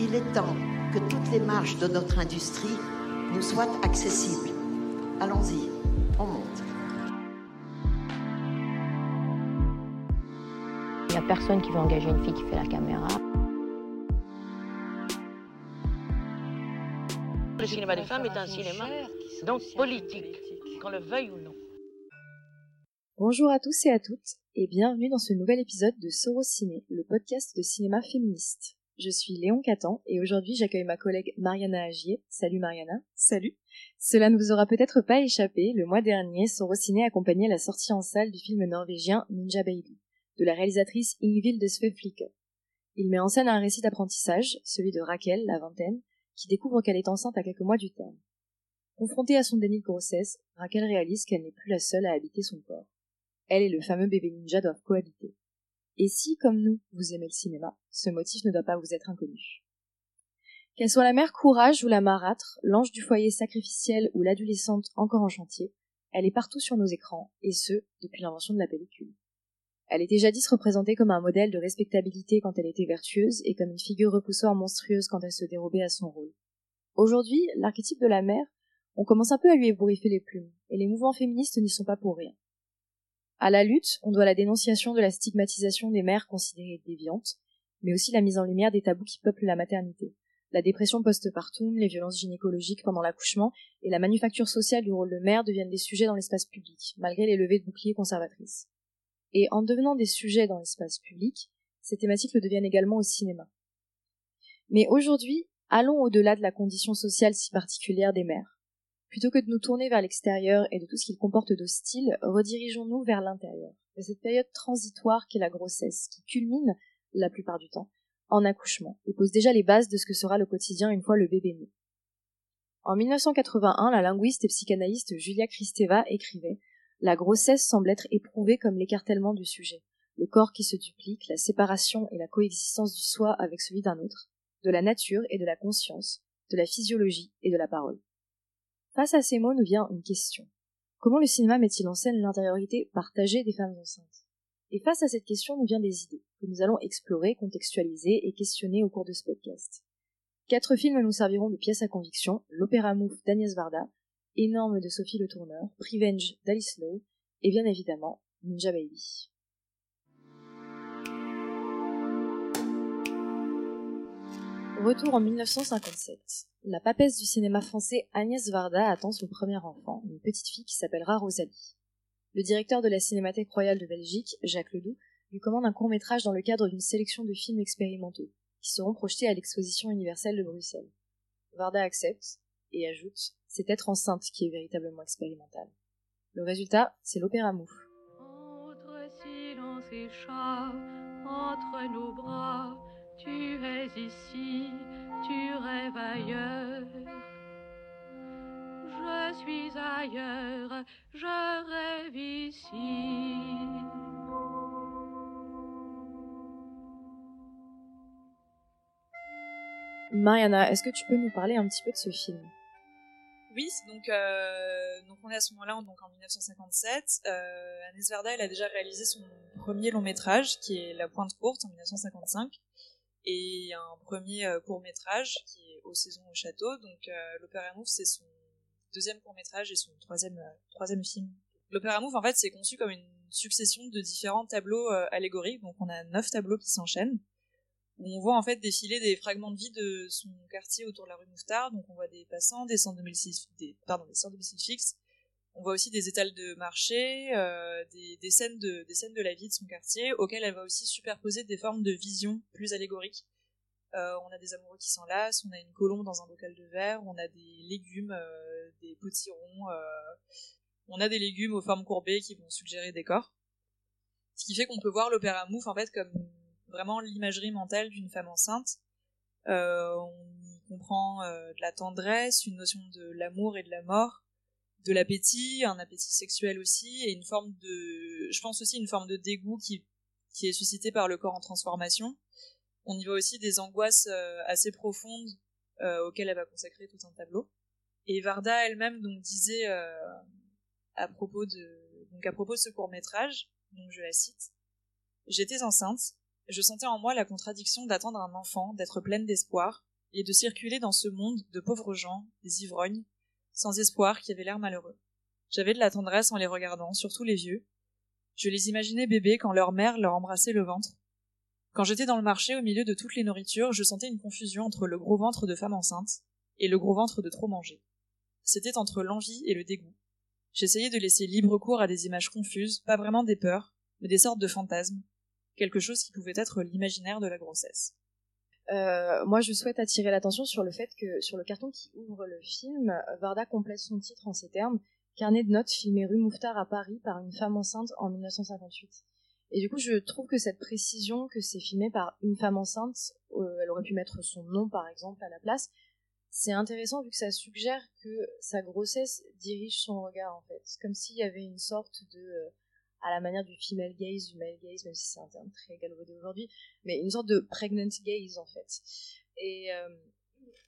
Il est temps que toutes les marches de notre industrie nous soient accessibles. Allons-y, on monte. Il n'y a personne qui veut engager une fille qui fait la caméra. Le cinéma des femmes est un cinéma donc politique, qu'on le veuille ou non. Bonjour à tous et à toutes, et bienvenue dans ce nouvel épisode de Soros Ciné, le podcast de cinéma féministe. Je suis Léon Catan, et aujourd'hui j'accueille ma collègue Mariana Agier. Salut Mariana. Salut. Cela ne vous aura peut-être pas échappé, le mois dernier, Soros Ciné accompagnait la sortie en salle du film norvégien Ninja Baby, de la réalisatrice Ingvild Sveflikke. Il met en scène un récit d'apprentissage, celui de Raquel, la vingtaine, qui découvre qu'elle est enceinte à quelques mois du terme. Confrontée à son déni de grossesse, Raquel réalise qu'elle n'est plus la seule à habiter son corps elle et le fameux bébé ninja doivent cohabiter. Et si, comme nous, vous aimez le cinéma, ce motif ne doit pas vous être inconnu. Qu'elle soit la mère courage ou la marâtre, l'ange du foyer sacrificiel ou l'adolescente encore en chantier, elle est partout sur nos écrans, et ce, depuis l'invention de la pellicule. Elle était jadis représentée comme un modèle de respectabilité quand elle était vertueuse et comme une figure repoussoire monstrueuse quand elle se dérobait à son rôle. Aujourd'hui, l'archétype de la mère, on commence un peu à lui ébouriffer les plumes, et les mouvements féministes n'y sont pas pour rien. À la lutte, on doit la dénonciation de la stigmatisation des mères considérées déviantes, mais aussi la mise en lumière des tabous qui peuplent la maternité. La dépression postpartum, les violences gynécologiques pendant l'accouchement et la manufacture sociale du rôle de mère deviennent des sujets dans l'espace public, malgré les levées de boucliers conservatrices. Et en devenant des sujets dans l'espace public, ces thématiques le deviennent également au cinéma. Mais aujourd'hui, allons au-delà de la condition sociale si particulière des mères. Plutôt que de nous tourner vers l'extérieur et de tout ce qu'il comporte d'hostile, redirigeons-nous vers l'intérieur, de cette période transitoire qu'est la grossesse, qui culmine, la plupart du temps, en accouchement, et pose déjà les bases de ce que sera le quotidien une fois le bébé né. En 1981, la linguiste et psychanalyste Julia Kristeva écrivait La grossesse semble être éprouvée comme l'écartèlement du sujet, le corps qui se duplique, la séparation et la coexistence du soi avec celui d'un autre, de la nature et de la conscience, de la physiologie et de la parole. Face à ces mots nous vient une question. Comment le cinéma met-il en scène l'intériorité partagée des femmes enceintes? Et face à cette question nous vient des idées, que nous allons explorer, contextualiser et questionner au cours de ce podcast. Quatre films nous serviront de pièces à conviction, l'opéra Mouf d'Agnès Varda, Énorme de Sophie Le Tourneur, Prevenge d'Alice Lowe, et bien évidemment Ninja Baby. Retour en 1957. La papesse du cinéma français Agnès Varda attend son premier enfant, une petite fille qui s'appellera Rosalie. Le directeur de la Cinémathèque royale de Belgique, Jacques Ledoux, lui commande un court métrage dans le cadre d'une sélection de films expérimentaux, qui seront projetés à l'exposition universelle de Bruxelles. Varda accepte, et ajoute, c'est être enceinte qui est véritablement expérimental. Le résultat, c'est l'opéra bras, tu es ici, tu rêves ailleurs. Je suis ailleurs, je rêve ici. Mariana, est-ce que tu peux nous parler un petit peu de ce film? Oui, donc, euh, donc on est à ce moment-là, donc en 1957. Euh, Agnès elle a déjà réalisé son premier long métrage, qui est La Pointe Courte, en 1955 et un premier euh, court métrage qui est Aux saisons au château. Donc euh, l'Opéra Mouf c'est son deuxième court métrage et son troisième euh, troisième film. L'Opéra Mouf en fait c'est conçu comme une succession de différents tableaux allégoriques. Donc on a neuf tableaux qui s'enchaînent où on voit en fait défiler des fragments de vie de son quartier autour de la rue Mouffetard. Donc on voit des passants, des centres domiciles, des, des centres domiciles fixes. On voit aussi des étals de marché, euh, des, scènes de, la vie de son quartier, auxquelles elle va aussi superposer des formes de vision plus allégoriques. Euh, on a des amoureux qui s'enlacent, on a une colombe dans un bocal de verre, on a des légumes, euh, des potirons, on a des légumes aux formes courbées qui vont suggérer des corps. Ce qui fait qu'on peut voir l'opéra Mouf en comme vraiment l'imagerie mentale d'une femme enceinte. On y comprend de la tendresse, une notion de l'amour et de la mort, de l'appétit, un appétit sexuel aussi, et une forme de, je pense aussi une forme de dégoût qui, qui est suscité par le corps en transformation. On y voit aussi des angoisses euh, assez profondes euh, auxquelles elle va consacrer tout un tableau. Et Varda elle-même donc disait euh, à propos de donc à propos de ce court métrage, donc je la cite J'étais enceinte, je sentais en moi la contradiction d'attendre un enfant, d'être pleine d'espoir, et de circuler dans ce monde de pauvres gens, des ivrognes, sans espoir, qui avaient l'air malheureux. J'avais de la tendresse en les regardant, surtout les vieux. Je les imaginais bébés quand leur mère leur embrassait le ventre. Quand j'étais dans le marché au milieu de toutes les nourritures, je sentais une confusion entre le gros ventre de femme enceinte et le gros ventre de trop manger. C'était entre l'envie et le dégoût. J'essayais de laisser libre cours à des images confuses, pas vraiment des peurs, mais des sortes de fantasmes, quelque chose qui pouvait être l'imaginaire de la grossesse. Euh, moi, je souhaite attirer l'attention sur le fait que sur le carton qui ouvre le film, Varda complète son titre en ces termes Carnet de notes filmé rue Mouffetard à Paris par une femme enceinte en 1958. Et du coup, je trouve que cette précision que c'est filmé par une femme enceinte, euh, elle aurait pu mettre son nom par exemple à la place, c'est intéressant vu que ça suggère que sa grossesse dirige son regard en fait. Comme s'il y avait une sorte de, euh, à la manière du female gaze, du male gaze, même si c'est un terme très galvaudé aujourd'hui, mais une sorte de pregnant gaze en fait. Et euh,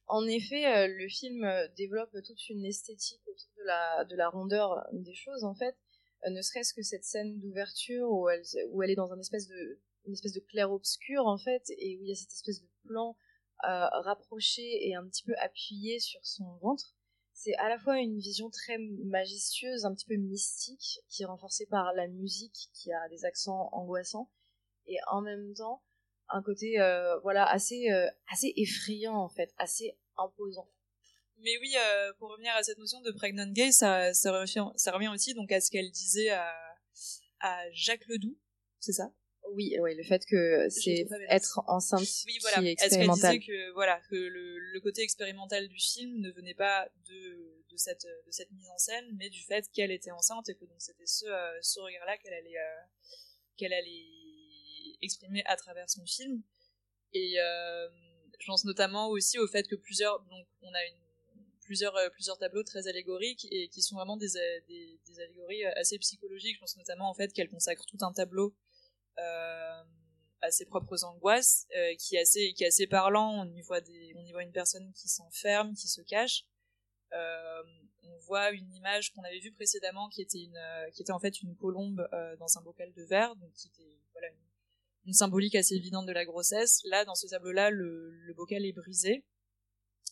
en effet, euh, le film euh, développe toute une esthétique autour de la, de la rondeur des choses, en fait. Ne serait-ce que cette scène d'ouverture où elle, où elle est dans une espèce de, une espèce de clair-obscur, en fait, et où il y a cette espèce de plan rapproché et un petit peu appuyé sur son ventre. C'est à la fois une vision très majestueuse, un petit peu mystique, qui est renforcée par la musique qui a des accents angoissants, et en même temps, un côté euh, voilà assez euh, assez effrayant en fait, assez imposant. Mais oui, euh, pour revenir à cette notion de pregnant gay, ça, revient, ça revient aussi donc à ce qu'elle disait à, à Jacques Ledoux, c'est ça? Oui, oui, le fait que c'est être enceinte oui, voilà. qui est Est-ce qu'elle expérimental. disait que voilà que le, le côté expérimental du film ne venait pas de, de cette de cette mise en scène, mais du fait qu'elle était enceinte et que donc c'était ce euh, ce regard-là qu'elle allait euh, qu'elle allait exprimer à travers son film. Et euh, je pense notamment aussi au fait que plusieurs donc on a une plusieurs plusieurs tableaux très allégoriques et qui sont vraiment des des, des allégories assez psychologiques. Je pense notamment en fait qu'elle consacre tout un tableau à ses propres angoisses, euh, qui est assez qui est assez parlant. On y voit des on y voit une personne qui s'enferme, qui se cache. Euh, on voit une image qu'on avait vue précédemment qui était une euh, qui était en fait une colombe euh, dans un bocal de verre, donc qui était voilà une, une symbolique assez évidente de la grossesse. Là, dans ce tableau-là, le, bocal est brisé.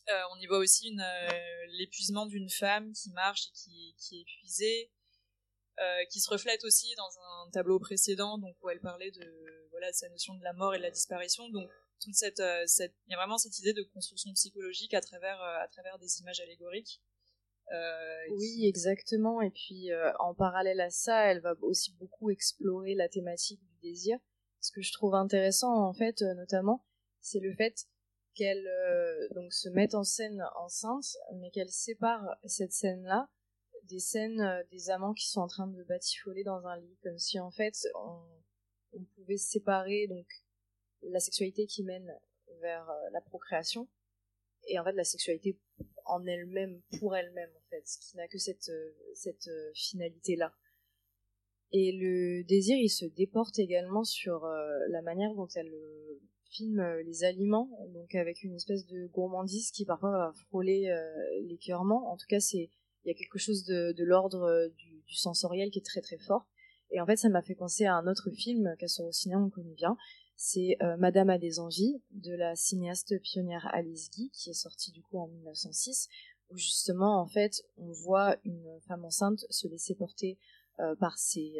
Euh, on y voit aussi euh, l'épuisement d'une femme qui marche et qui est épuisée, euh, qui se reflète aussi dans un tableau précédent, donc où elle parlait de voilà de sa notion de la mort et de la disparition. Donc toute cette, euh, cette, il y a vraiment cette idée de construction psychologique à travers euh, à travers des images allégoriques. Oui, exactement. Et puis en parallèle à ça, elle va aussi beaucoup explorer la thématique du désir. Ce que je trouve intéressant, en fait, notamment, c'est le fait qu'elle donc se mette en scène enceinte, mais qu'elle sépare cette scène-là des scènes euh, des amants qui sont en train de batifoler dans un lit, comme si en fait on, on pouvait séparer donc la sexualité qui mène vers euh, la procréation et en fait la sexualité en elle-même pour elle-même en fait, qui n'a que cette euh, cette finalité là. Et le désir, il se déporte également sur la manière dont elle euh, filme les aliments, donc avec une espèce de gourmandise qui parfois va frôler l'écœurement. En tout cas, c'est il y a quelque chose de, de l'ordre euh, du, sensoriel qui est très très fort. Et en fait, ça m'a fait penser à un autre film qu'à au cinéma on connaît bien. C'est euh, Madame a des envies de la cinéaste pionnière Alice Guy, qui est sortie du coup en 1906, où justement en fait on voit une femme enceinte se laisser porter euh, par ses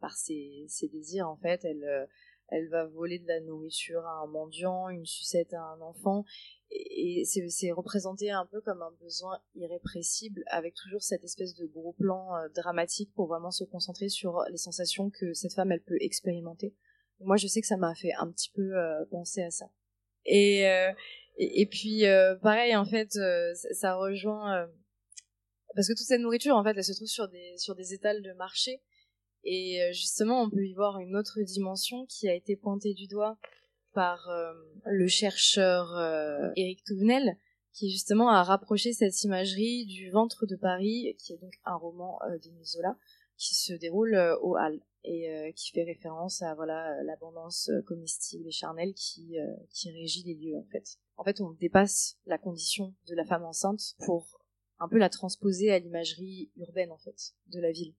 par ses, ses désirs en fait. Elle elle va voler de la nourriture à un mendiant, une sucette à un enfant, et, c'est représenté un peu comme un besoin irrépressible, avec toujours cette espèce de gros plan euh, dramatique pour vraiment se concentrer sur les sensations que cette femme elle peut expérimenter. Moi, je sais que ça m'a fait un petit peu euh, penser à ça. Et euh, et, puis pareil en fait, ça, ça rejoint parce que toute cette nourriture en fait, elle se trouve sur des sur des étals de marché. Et euh, justement, on peut y voir une autre dimension qui a été pointée du doigt par euh, le chercheur euh, Éric Touvenel, qui justement a rapproché cette imagerie du ventre de Paris, qui est donc un roman euh, d'Émile Zola, qui se déroule euh, aux Halles et qui fait référence à voilà l'abondance comestible et charnelle qui qui régit les lieux en fait. En fait, on dépasse la condition de la femme enceinte pour un peu la transposer à l'imagerie urbaine en fait de la ville.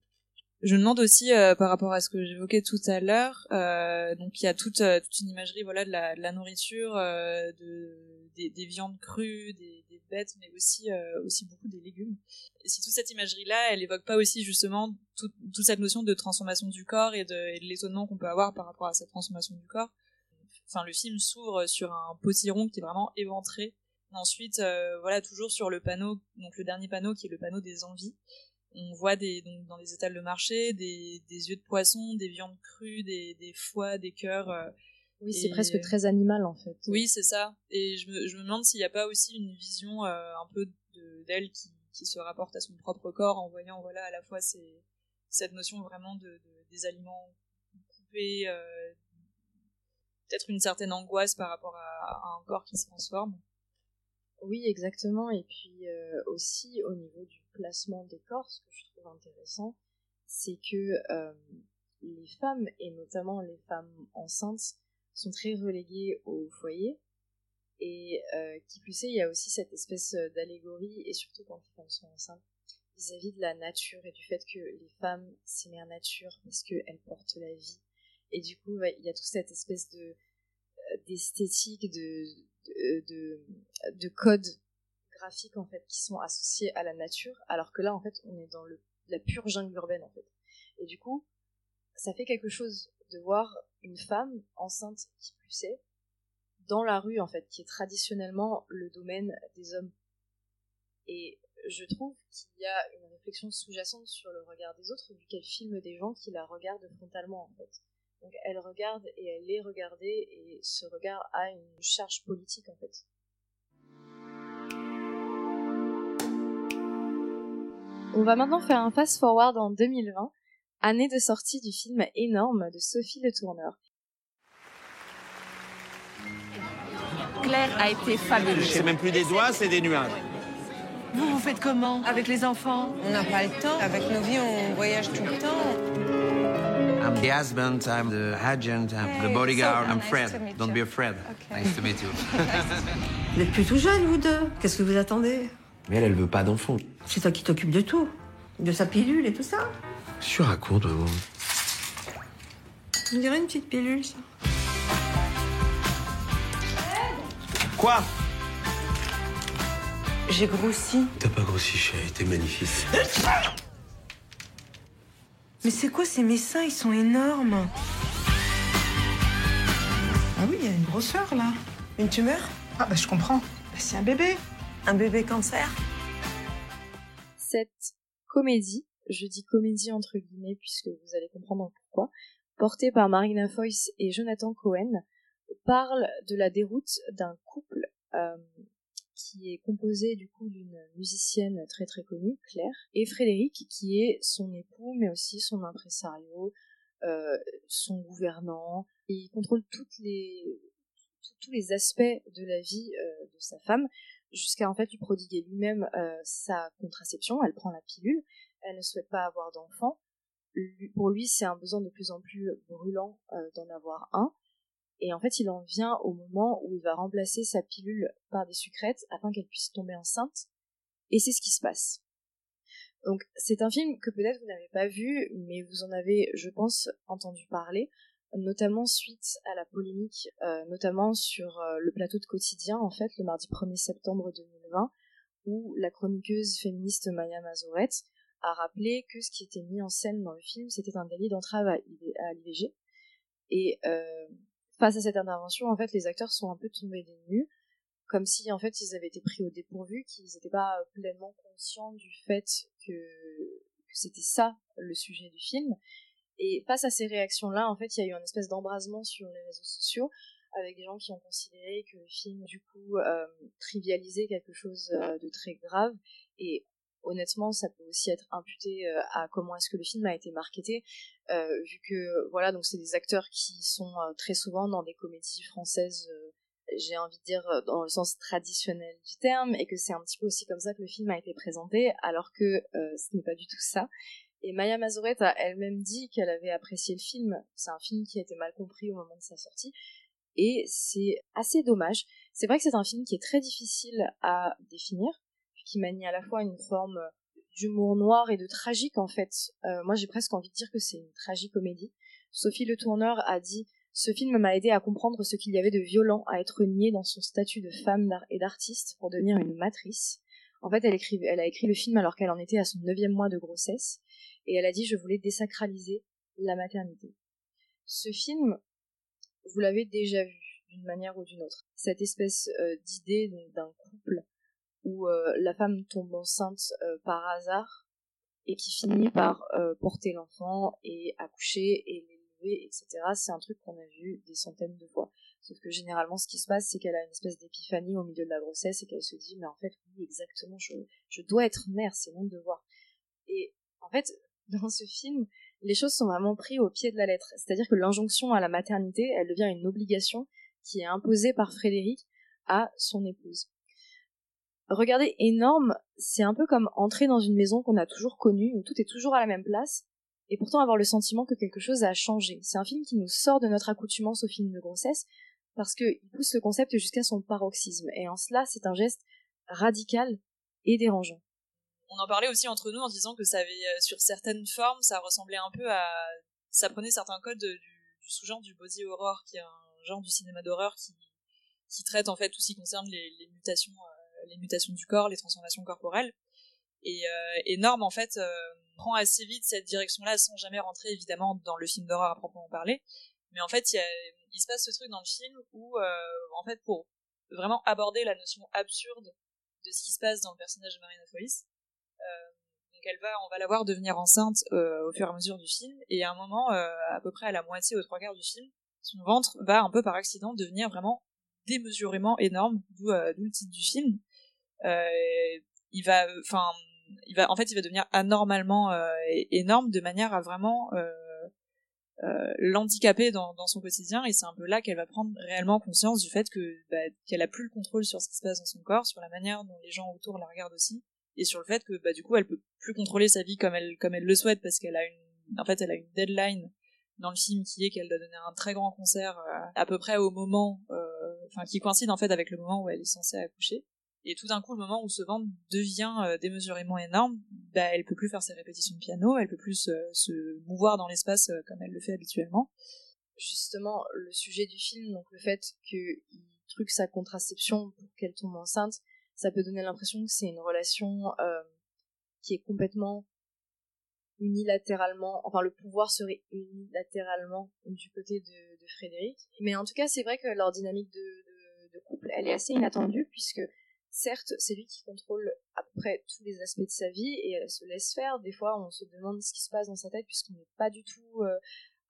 Je me demande aussi euh, par rapport à ce que j'évoquais tout à l'heure, euh, donc il y a toute, euh, toute une imagerie voilà de la, de la nourriture, euh, de des, des, viandes crues, des, des bêtes, mais aussi euh, aussi beaucoup des légumes. Et si toute cette imagerie-là, elle évoque pas aussi justement toute, toute cette notion de transformation du corps et de, de l'étonnement qu'on peut avoir par rapport à cette transformation du corps. Enfin, le film s'ouvre sur un potiron qui est vraiment éventré. Ensuite, voilà, toujours sur le panneau, donc le dernier panneau qui est le panneau des envies on voit des, donc, dans les étals de marché des, des yeux de poisson, des viandes crues, des, des foies, des cœurs. euh, Oui, c'est Et- presque très animal en fait. Oui, c'est ça. Et je me, je me demande s'il n'y a pas aussi une vision euh, un peu de- d'elle qui, qui se rapporte à son propre corps en voyant voilà à la fois ces, cette notion vraiment de, de- des aliments coupés, euh, peut-être une certaine angoisse par rapport à, à un corps qui se transforme. Oui, exactement. Et puis euh, aussi au niveau du placement des corps, ce que je trouve intéressant, c'est que euh, les femmes, et notamment les femmes enceintes, sont très reléguées au foyer. Et euh, qui plus est, il y a aussi cette espèce d'allégorie, et surtout quand les femmes sont enceintes, vis-à-vis de la nature et du fait que les femmes, c'est mère nature parce qu'elles portent la vie. Et du coup, il y a toute cette espèce de euh, d'esthétique, de, de, de, de codes graphiques en fait qui sont associés à la nature, alors que là en fait on est dans le, la pure jungle urbaine en fait. Et du coup, ça fait quelque chose de voir une femme enceinte qui est dans la rue en fait, qui est traditionnellement le domaine des hommes. Et je trouve qu'il y a une réflexion sous-jacente sur le regard des autres, vu qu'elle filme des gens qui la regardent frontalement en fait. Donc elle regarde et elle est regardée et ce regard a une charge politique en fait. On va maintenant faire un fast forward en 2020, année de sortie du film énorme de Sophie Le Tourneur. Claire a été fabuleuse. C'est même plus des doigts, c'est des nuages. Vous, vous faites comment Avec les enfants? On n'a pas le temps. Avec nos vies, on voyage tout le temps. I'm the husband, I'm the agent, I'm the bodyguard, so I'm nice Fred. Don't be afraid. Nice to meet you. Vous n'êtes plus tout jeune, vous deux? Qu'est-ce que vous attendez? Mais elle, elle veut pas d'enfant. C'est toi qui t'occupes de tout. De sa pilule et tout ça. Que tu racontes, maman On dirait une petite pilule, ça. Quoi? J'ai grossi. T'as pas grossi, chérie, t'es magnifique. Mais c'est quoi ces messins Ils sont énormes. Ah oui, il y a une grosseur là. Une tumeur? Ah bah je comprends. Bah, c'est un bébé. Un bébé cancer? Cette comédie, je dis comédie entre guillemets puisque vous allez comprendre pourquoi, portée par Marina Foïs et Jonathan Cohen, parle de la déroute d'un couple euh, qui est composé du coup d'une musicienne très très connue, Claire, et Frédéric qui est son époux mais aussi son impresario, euh, son gouvernant, et il contrôle tous les aspects de la vie euh, de sa femme jusqu'à en fait lui prodiguer lui-même euh, sa contraception. Elle prend la pilule, elle ne souhaite pas avoir d'enfant. Pour lui, c'est un besoin de plus en plus brûlant euh, d'en avoir un. Et en fait, il en vient au moment où il va remplacer sa pilule par des sucrètes afin qu'elle puisse tomber enceinte. Et c'est ce qui se passe. Donc, c'est un film que peut-être vous n'avez pas vu, mais vous en avez, je pense, entendu parler, notamment suite à la polémique, euh, notamment sur euh, le plateau de quotidien, en fait, le mardi 1er septembre 2020, où la chroniqueuse féministe Maya Mazoret a rappelé que ce qui était mis en scène dans le film, c'était un délit d'entrave à IV à l'IVG. Et euh, face à cette intervention, en fait, les acteurs sont un peu tombés des nues, comme si en fait ils avaient été pris au dépourvu, qu'ils n'étaient pas pleinement conscients du fait que c'était ça le sujet du film. Et face à ces réactions-là, en fait, il y a eu un espèce d'embrasement sur les réseaux sociaux avec des gens qui ont considéré que le film, du coup, euh, trivialisait quelque chose euh, de très grave. Et honnêtement, ça peut aussi être imputé euh, à comment est-ce que le film a été marketé, vu que, voilà, donc c'est des acteurs qui sont très souvent dans des comédies françaises, j'ai envie de dire dans le sens traditionnel du terme, et que c'est un petit peu aussi comme ça que le film a été présenté, alors que ce n'est pas du tout ça. Et Maya Mazoret a elle-même dit qu'elle avait apprécié le film. C'est un film qui a été mal compris au moment de sa sortie. Et c'est assez dommage. C'est vrai que c'est un film qui est très difficile à définir, qui manie à la fois une forme d'humour noir et de tragique en fait. Euh, moi j'ai presque envie de dire que c'est une tragicomédie. Sophie Le Tourneur a dit ce film m'a aidé à comprendre ce qu'il y avait de violent à être nié dans son statut de femme et d'artiste pour devenir une matrice. En fait, elle, a écrit le film alors qu'elle en était à son neuvième mois de grossesse, et elle a dit je voulais désacraliser la maternité. Ce film, vous l'avez déjà vu d'une manière ou d'une autre. Cette espèce euh, d'idée d'un couple où euh, la femme tombe enceinte euh, par hasard et qui finit par porter l'enfant et accoucher et l'élever, etc. C'est un truc qu'on a vu des centaines de fois. Sauf que généralement, ce qui se passe, c'est qu'elle a une espèce d'épiphanie au milieu de la grossesse et qu'elle se dit, mais en fait, oui, exactement, je, je dois être mère, c'est mon devoir. Et en fait, dans ce film, les choses sont vraiment prises au pied de la lettre. C'est-à-dire que l'injonction à la maternité, elle devient une obligation qui est imposée par Frédéric à son épouse. Regardez, énorme, c'est un peu comme entrer dans une maison qu'on a toujours connue, où tout est toujours à la même place, et pourtant avoir le sentiment que quelque chose a changé. C'est un film qui nous sort de notre accoutumance au film de grossesse, parce qu'il pousse le concept jusqu'à son paroxysme, et en cela, c'est un geste radical et dérangeant on en parlait aussi entre nous en disant que ça avait, euh, sur certaines formes, ça ressemblait un peu à, ça prenait certains codes du, sous-genre du body horror, qui est un genre du cinéma d'horreur qui, qui traite en fait tout ce qui concerne les, mutations, euh, les mutations du corps, les transformations corporelles. Et, euh, Norm en fait prend assez vite cette direction-là sans jamais rentrer évidemment dans le film d'horreur à proprement parler. Mais en fait, il, se passe ce truc dans le film où, en fait, pour vraiment aborder la notion absurde de ce qui se passe dans le personnage de Marina Foïs, euh, donc elle va, on va la voir devenir enceinte euh, au fur et à mesure du film, et à un moment, euh, à peu près à la moitié, aux trois quarts du film, son ventre va un peu par accident devenir vraiment démesurément énorme, d'où le titre du film. il va, enfin, il va, en fait, il va devenir anormalement énorme de manière à vraiment l'handicaper dans, dans, son quotidien et c'est un peu là qu'elle va prendre réellement conscience du fait que bah, qu'elle a plus le contrôle sur ce qui se passe dans son corps, sur la manière dont les gens autour la regardent aussi et sur le fait que bah du coup elle peut plus contrôler sa vie comme elle comme elle le souhaite parce qu'elle a une en fait elle a une deadline dans le film qui est qu'elle doit donner un très grand concert euh, à peu près au moment euh, enfin qui coïncide en fait avec le moment où elle est censée accoucher et tout d'un coup le moment où ce ventre devient euh, démesurément énorme bah elle peut plus faire ses répétitions de piano elle peut plus se mouvoir dans l'espace comme elle le fait habituellement justement le sujet du film donc le fait qu'il truque sa contraception pour qu'elle tombe enceinte ça peut donner l'impression que c'est une relation euh, qui est complètement unilatéralement, enfin le pouvoir serait unilatéralement du côté de, Frédéric. Mais en tout cas, c'est vrai que leur dynamique de, couple, elle est assez inattendue puisque certes, c'est lui qui contrôle à peu près tous les aspects de sa vie et elle se laisse faire. Des fois, on se demande ce qui se passe dans sa tête puisqu'on n'est pas du tout euh,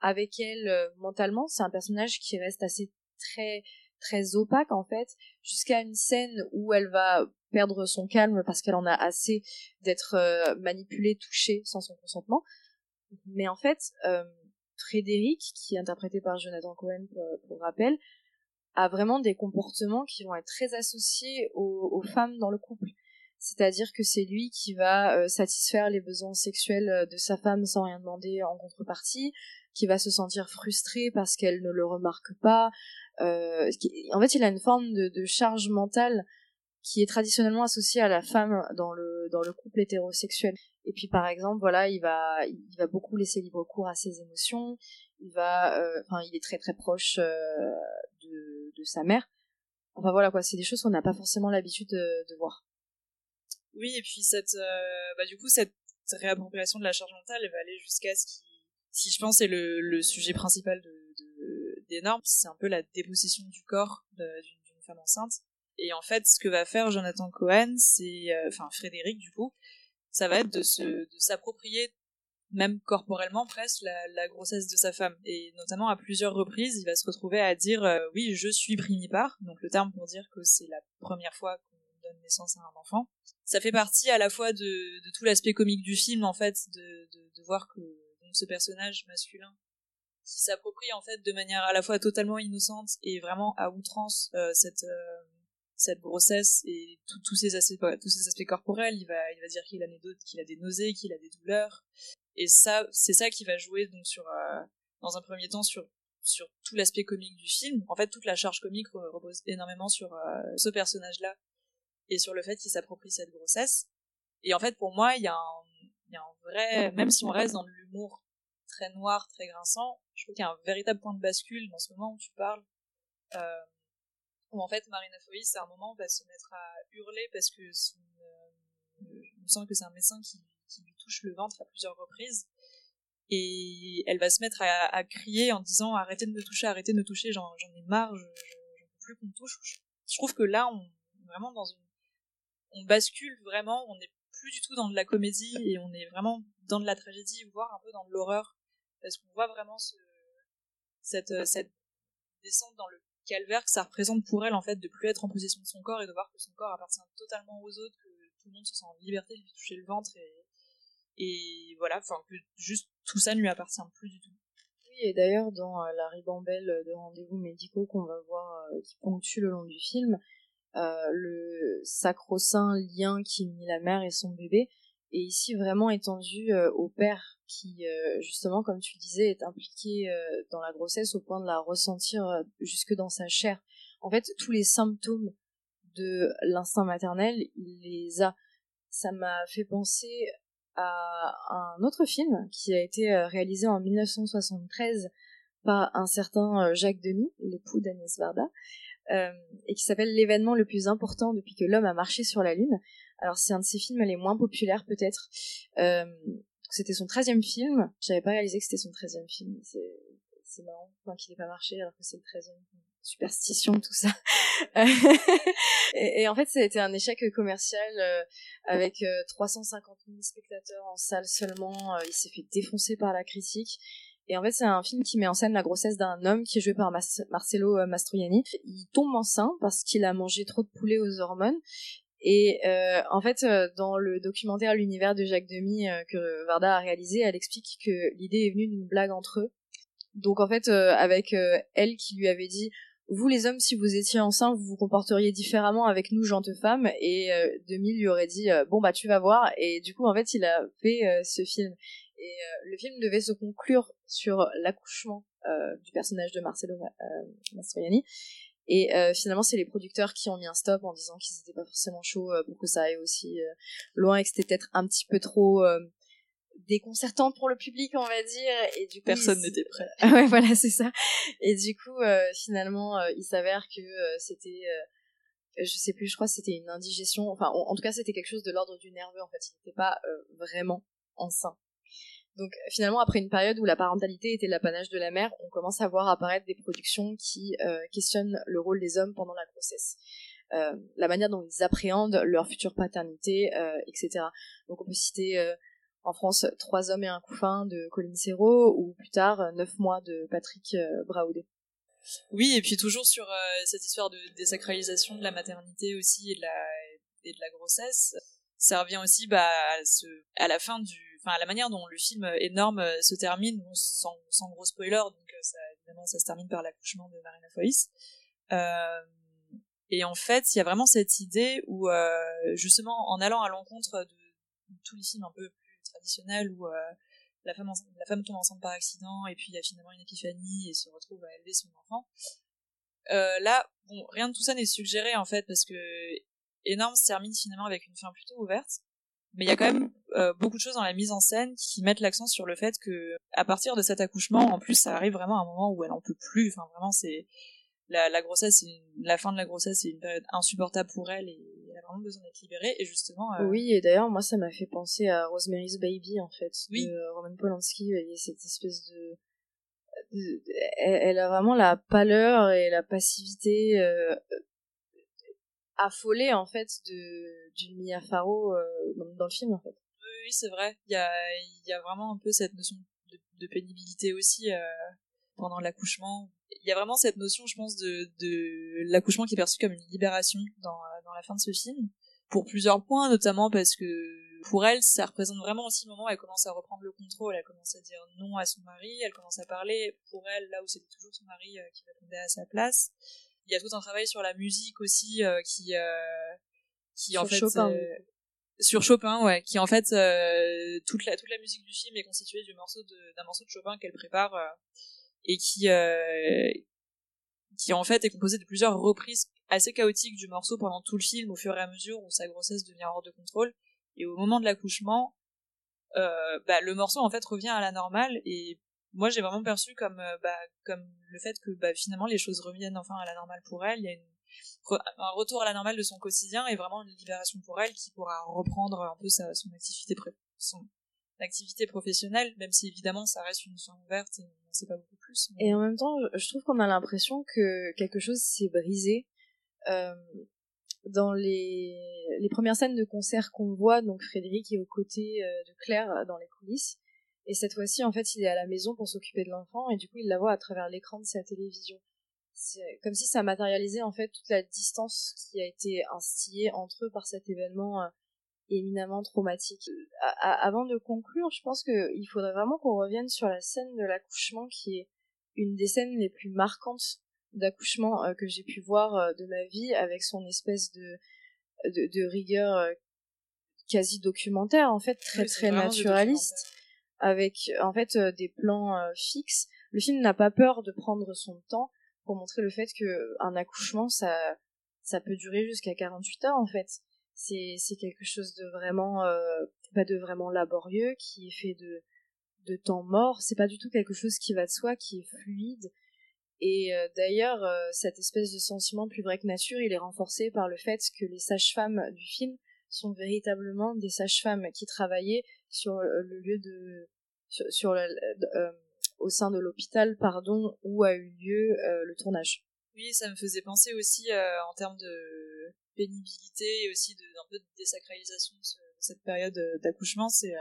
avec elle euh, mentalement. C'est un personnage qui reste assez très très opaque en fait, jusqu'à une scène où elle va perdre son calme parce qu'elle en a assez d'être euh, manipulée, touchée sans son consentement. Mais en fait, Frédéric, qui est interprété par Jonathan Cohen pour, rappel, a vraiment des comportements qui vont être très associés aux, femmes dans le couple. C'est-à-dire que c'est lui qui va euh, satisfaire les besoins sexuels de sa femme sans rien demander en contrepartie, qui va se sentir frustré parce qu'elle ne le remarque pas, euh, en fait, il a une forme de, de, charge mentale qui est traditionnellement associée à la femme dans le dans le couple hétérosexuel. Et puis par exemple, voilà, il va il va beaucoup laisser libre cours à ses émotions. Il va, euh, enfin, il est très très proche euh, de, de sa mère. Enfin voilà quoi, c'est des choses qu'on n'a pas forcément l'habitude de, voir. Oui, et puis cette, euh, bah du coup cette réappropriation de la charge mentale, elle va aller jusqu'à ce qui, si je pense, est le, le sujet principal de, d'énorme, c'est un peu la dépossession du corps d'une femme enceinte. Et en fait, ce que va faire Jonathan Cohen, c'est, enfin Frédéric du coup, ça va être de s'approprier même corporellement presque la, la, grossesse de sa femme. Et notamment à plusieurs reprises il va se retrouver à dire euh, oui je suis primipare donc le terme pour dire que c'est la première fois qu'on donne naissance à un enfant. Ça fait partie à la fois de, de tout l'aspect comique du film en fait de, de, de voir que donc, ce personnage masculin qui s'approprie en fait de manière à la fois totalement innocente et vraiment à outrance euh, cette euh, cette grossesse et tous ces aspects corporels il va il va dire qu'il a des nausées qu'il a des douleurs. Et ça c'est ça qui va jouer donc sur euh, dans un premier temps sur sur tout l'aspect comique du film. En fait toute la charge comique repose énormément sur ce personnage là et sur le fait qu'il s'approprie cette grossesse. Et en fait, pour moi, il y, y a un vrai, même si on reste dans l'humour très noir, très grinçant, je trouve qu'il y a un véritable point de bascule dans ce moment où tu parles, euh, où en fait Marina Foïs, c'est un moment, va se mettre à hurler parce que son, euh, me semble que c'est un médecin qui, qui lui touche le ventre à plusieurs reprises et elle va se mettre à, à, crier en disant arrêtez de me toucher, arrêtez de me toucher, j'en ai marre, je, je, veux plus qu'on me touche. Je trouve que là, on vraiment dans une, on bascule vraiment, on n'est plus du tout dans de la comédie et on est vraiment dans de la tragédie, voire un peu dans de l'horreur, parce qu'on voit vraiment ce, cette, cette descente dans le calvaire que ça représente pour elle en fait de plus être en possession de son corps et de voir que son corps appartient totalement aux autres, que tout le monde se sent en liberté de lui toucher le ventre et voilà, enfin que juste tout ça ne lui appartient plus du tout. Oui, et d'ailleurs dans euh, la ribambelle de rendez-vous médicaux qu'on va voir euh, qui ponctue le long du film, euh, le sacro-saint lien qui unit la mère et son bébé est ici vraiment étendu euh, au père qui euh, justement comme tu le disais est impliqué dans la grossesse au point de la ressentir jusque dans sa chair. En fait, tous les symptômes de l'instinct maternel, il les a. Ça m'a fait penser à un autre film qui a été euh, réalisé en 1973 par un certain euh, Jacques Demy, l'époux d'Agnès Varda, euh, et qui s'appelle L'événement le plus important depuis que l'homme a marché sur la Lune. Alors c'est un de ses films les moins populaires peut-être. Euh, c'était son 13e film. J'avais pas réalisé que c'était son 13e film. C'est marrant enfin, qu'il n'ait pas marché alors que c'est le 13e superstition, tout ça. et, et, en fait, ça a été un échec commercial euh, avec 350 euh, 000 spectateurs en salle seulement. Euh, il s'est fait défoncer par la critique. Et en fait, c'est un film qui met en scène la grossesse d'un homme qui est joué par Marcello Mastroianni. Il tombe enceint parce qu'il a mangé trop de poulet aux hormones. Et euh, en fait, dans le documentaire L'univers de Jacques Demy euh, que Varda a réalisé, elle explique que l'idée est venue d'une blague entre eux. Donc en fait, euh, avec elle qui lui avait dit vous les hommes, si vous étiez enceinte, vous vous comporteriez différemment avec nous, gentes femmes. Et euh, Demi lui aurait dit, euh, bon bah tu vas voir. Et du coup, en fait, il a fait euh, ce film. Et euh, le film devait se conclure sur l'accouchement du personnage de Marcello Mastroianni. Et finalement, c'est les producteurs qui ont mis un stop en disant qu'ils n'étaient pas forcément chauds pour que ça aille aussi loin et que c'était peut-être un petit peu trop déconcertante pour le public, on va dire. Et du coup, personne n'était prêt. ouais, voilà, c'est ça. Et du coup, euh, finalement, euh, il s'avère que euh, c'était, je sais plus, je crois que c'était une indigestion. Enfin, en, tout cas, c'était quelque chose de l'ordre du nerveux. En fait, il n'était pas vraiment enceint. Donc finalement, après une période où la parentalité était l'apanage de la mère, on commence à voir apparaître des productions qui questionnent le rôle des hommes pendant la grossesse. Euh, la manière dont ils appréhendent leur future paternité, euh, etc. Donc on peut citer en France Trois hommes et un couffin de Colin Serrault ou plus tard Neuf mois de Patrick euh, Braoudet. Oui, et puis toujours sur euh, cette histoire de désacralisation de la maternité aussi et de la, et de la grossesse, ça revient aussi bah, à, à la fin du, enfin la manière dont le film énorme euh, se termine, sans, gros spoiler, donc ça, évidemment ça se termine par l'accouchement de Marina Foïs. Euh, et en fait, il y a vraiment cette idée où justement en allant à l'encontre de tous les films un peu traditionnel où euh, la femme la femme tombe enceinte par accident et puis il y a finalement une épiphanie et se retrouve à élever son enfant. Euh, là, bon, rien de tout ça n'est suggéré en fait parce que énorme se termine finalement avec une fin plutôt ouverte, mais il y a quand même euh, beaucoup de choses dans la mise en scène qui mettent l'accent sur le fait que à partir de cet accouchement, en plus, ça arrive vraiment à un moment où elle en peut plus. Enfin, vraiment, c'est la, la grossesse, la fin de la grossesse, c'est une période insupportable pour elle et elle a vraiment besoin d'être libérée. Et justement. Euh... Oui, et d'ailleurs, moi, ça m'a fait penser à Rosemary's Baby, en fait, oui. de Roman Polanski. Il y a cette espèce de, de, elle, a vraiment la pâleur et la passivité euh, affolée, en fait, de d'une Mia Farrow euh, dans, dans, le film, en fait. Oui, c'est vrai. Il y a, il y a vraiment un peu cette notion de, de pénibilité aussi euh, pendant l'accouchement il y a vraiment cette notion, je pense, de, de l'accouchement qui est perçu comme une libération dans, dans la fin de ce film, pour plusieurs points, notamment parce que pour elle, ça représente vraiment aussi le moment où elle commence à reprendre le contrôle, elle commence à dire non à son mari, elle commence à parler pour elle là où c'était toujours son mari euh, qui répondait à sa place. Il y a tout un travail sur la musique aussi euh, qui euh, qui sur en fait Chopin. Sur Chopin ouais qui en fait euh, toute la toute la musique du film est constituée du morceau d'un morceau de Chopin qu'elle prépare euh, et qui euh, qui en fait est composé de plusieurs reprises assez chaotiques du morceau pendant tout le film au fur et à mesure où sa grossesse devient hors de contrôle Et au moment de l'accouchement, euh, bah, le morceau en fait revient à la normale et moi j'ai vraiment perçu comme euh, bah, comme le fait que bah, finalement les choses reviennent enfin à la normale pour elle. Une, un retour à la normale de son quotidien et vraiment une libération pour elle qui pourra reprendre un peu sa, son activité professionnelle, même si évidemment ça reste une fin ouverte et on ne sait pas beaucoup plus. Et en même temps, je trouve qu'on a l'impression que quelque chose s'est brisé. Euh, dans les, les premières scènes de concert qu'on voit, donc Frédéric est aux côtés euh, de Claire euh, dans les coulisses. Et cette fois-ci, en fait, il est à la maison pour s'occuper de l'enfant et du coup, il la voit à travers l'écran de sa télévision. C'est comme si ça matérialisait en fait toute la distance qui a été instillée entre eux par cet événement euh, éminemment traumatique. avant de conclure, je pense qu'il faudrait vraiment qu'on revienne sur la scène de l'accouchement qui est une des scènes les plus marquantes d'accouchement euh, que j'ai pu voir euh, de ma vie avec son espèce de de, de rigueur euh, quasi documentaire en fait très très naturaliste avec en fait des plans fixes le film n'a pas peur de prendre son temps pour montrer le fait que un accouchement ça ça peut durer jusqu'à 48 heures en fait. C'est c'est quelque chose de vraiment pas de vraiment laborieux qui est fait de de temps mort. C'est pas du tout quelque chose qui va de soi qui est fluide. Et euh, d'ailleurs, euh, cette espèce de sentiment plus vrai que nature, il est renforcé par le fait que les sages-femmes du film sont véritablement des sages-femmes qui travaillaient sur le lieu de sur, euh, au sein de l'hôpital pardon où a eu lieu le tournage. Oui, ça me faisait penser aussi en termes de pénibilité et aussi de un peu de désacralisation de, cette période d'accouchement, c'est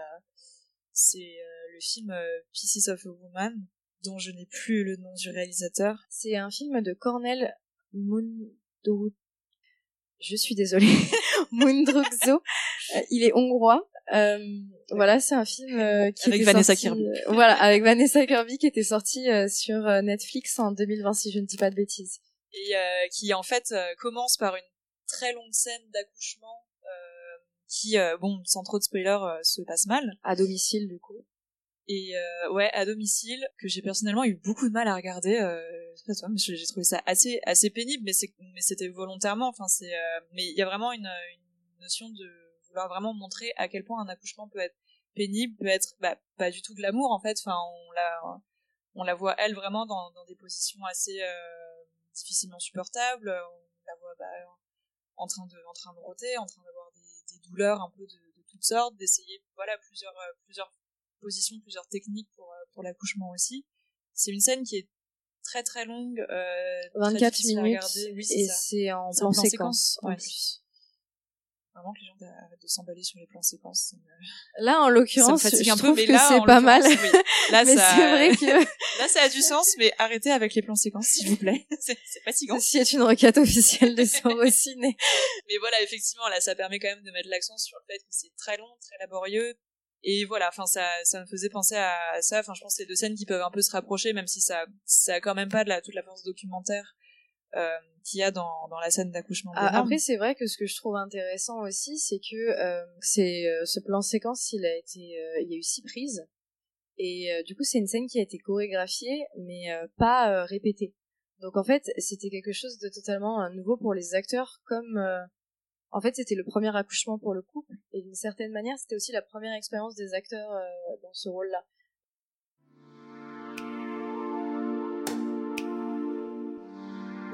c'est le film Pieces of a Woman dont je n'ai plus le nom du réalisateur. C'est un film de Cornel Mundru... Je suis désolée. Mundrukzo. Euh, il est hongrois. Euh, voilà, c'est un film euh, qui avec Vanessa Kirby. voilà, avec Vanessa Kirby qui était sorti sur Netflix en 2020 si je ne dis pas de bêtises. Et qui en fait commence par une très longue scène d'accouchement qui, bon, sans trop de spoilers, se passe mal. À domicile du coup et euh, ouais à domicile que j'ai personnellement eu beaucoup de mal à regarder euh, je sais pas mais j'ai trouvé ça assez assez pénible mais c'est mais c'était volontairement enfin c'est euh, mais il y a vraiment une, une notion de vouloir vraiment montrer à quel point un accouchement peut être pénible peut être bah, pas du tout de l'amour en fait enfin on la on la voit elle vraiment dans, dans des positions assez euh, difficilement supportables on la voit bah, en train de en train de roter en train d'avoir des, des douleurs un peu de, de toutes sortes d'essayer voilà plusieurs plusieurs positions, plusieurs techniques pour, euh, pour l'accouchement aussi. C'est une scène qui est très très longue, euh, 24 très minutes, à regarder. Oui, et c'est en plan, séquence, séquence en plus. Vraiment que les gens arrêtent de s'emballer sur les plans séquences. Là, en l'occurrence, je un trouve peu, que là, c'est pas mal. Oui. Là, mais ça... c'est vrai que là, ça a du sens, mais arrêtez avec les plans séquences, s'il vous plaît. c'est fatigant. Ceci est une requête officielle de Sorociné. mais voilà, effectivement, là, ça permet quand même de mettre l'accent sur le fait que c'est très long, très laborieux, et voilà enfin ça ça me faisait penser à ça enfin je pense que c'est deux scènes qui peuvent un peu se rapprocher même si ça ça a quand même pas de la toute la force documentaire qu'il y a dans dans la scène d'accouchement ah, après c'est vrai que ce que je trouve intéressant aussi c'est que euh, c'est euh, ce plan séquence il a été euh, il y a eu six prises. Et euh, du coup c'est une scène qui a été chorégraphiée mais pas répétée. Donc en fait c'était quelque chose de totalement nouveau pour les acteurs comme en fait, c'était le premier accouchement pour le couple, et d'une certaine manière, c'était aussi la première expérience des acteurs euh, dans ce rôle-là.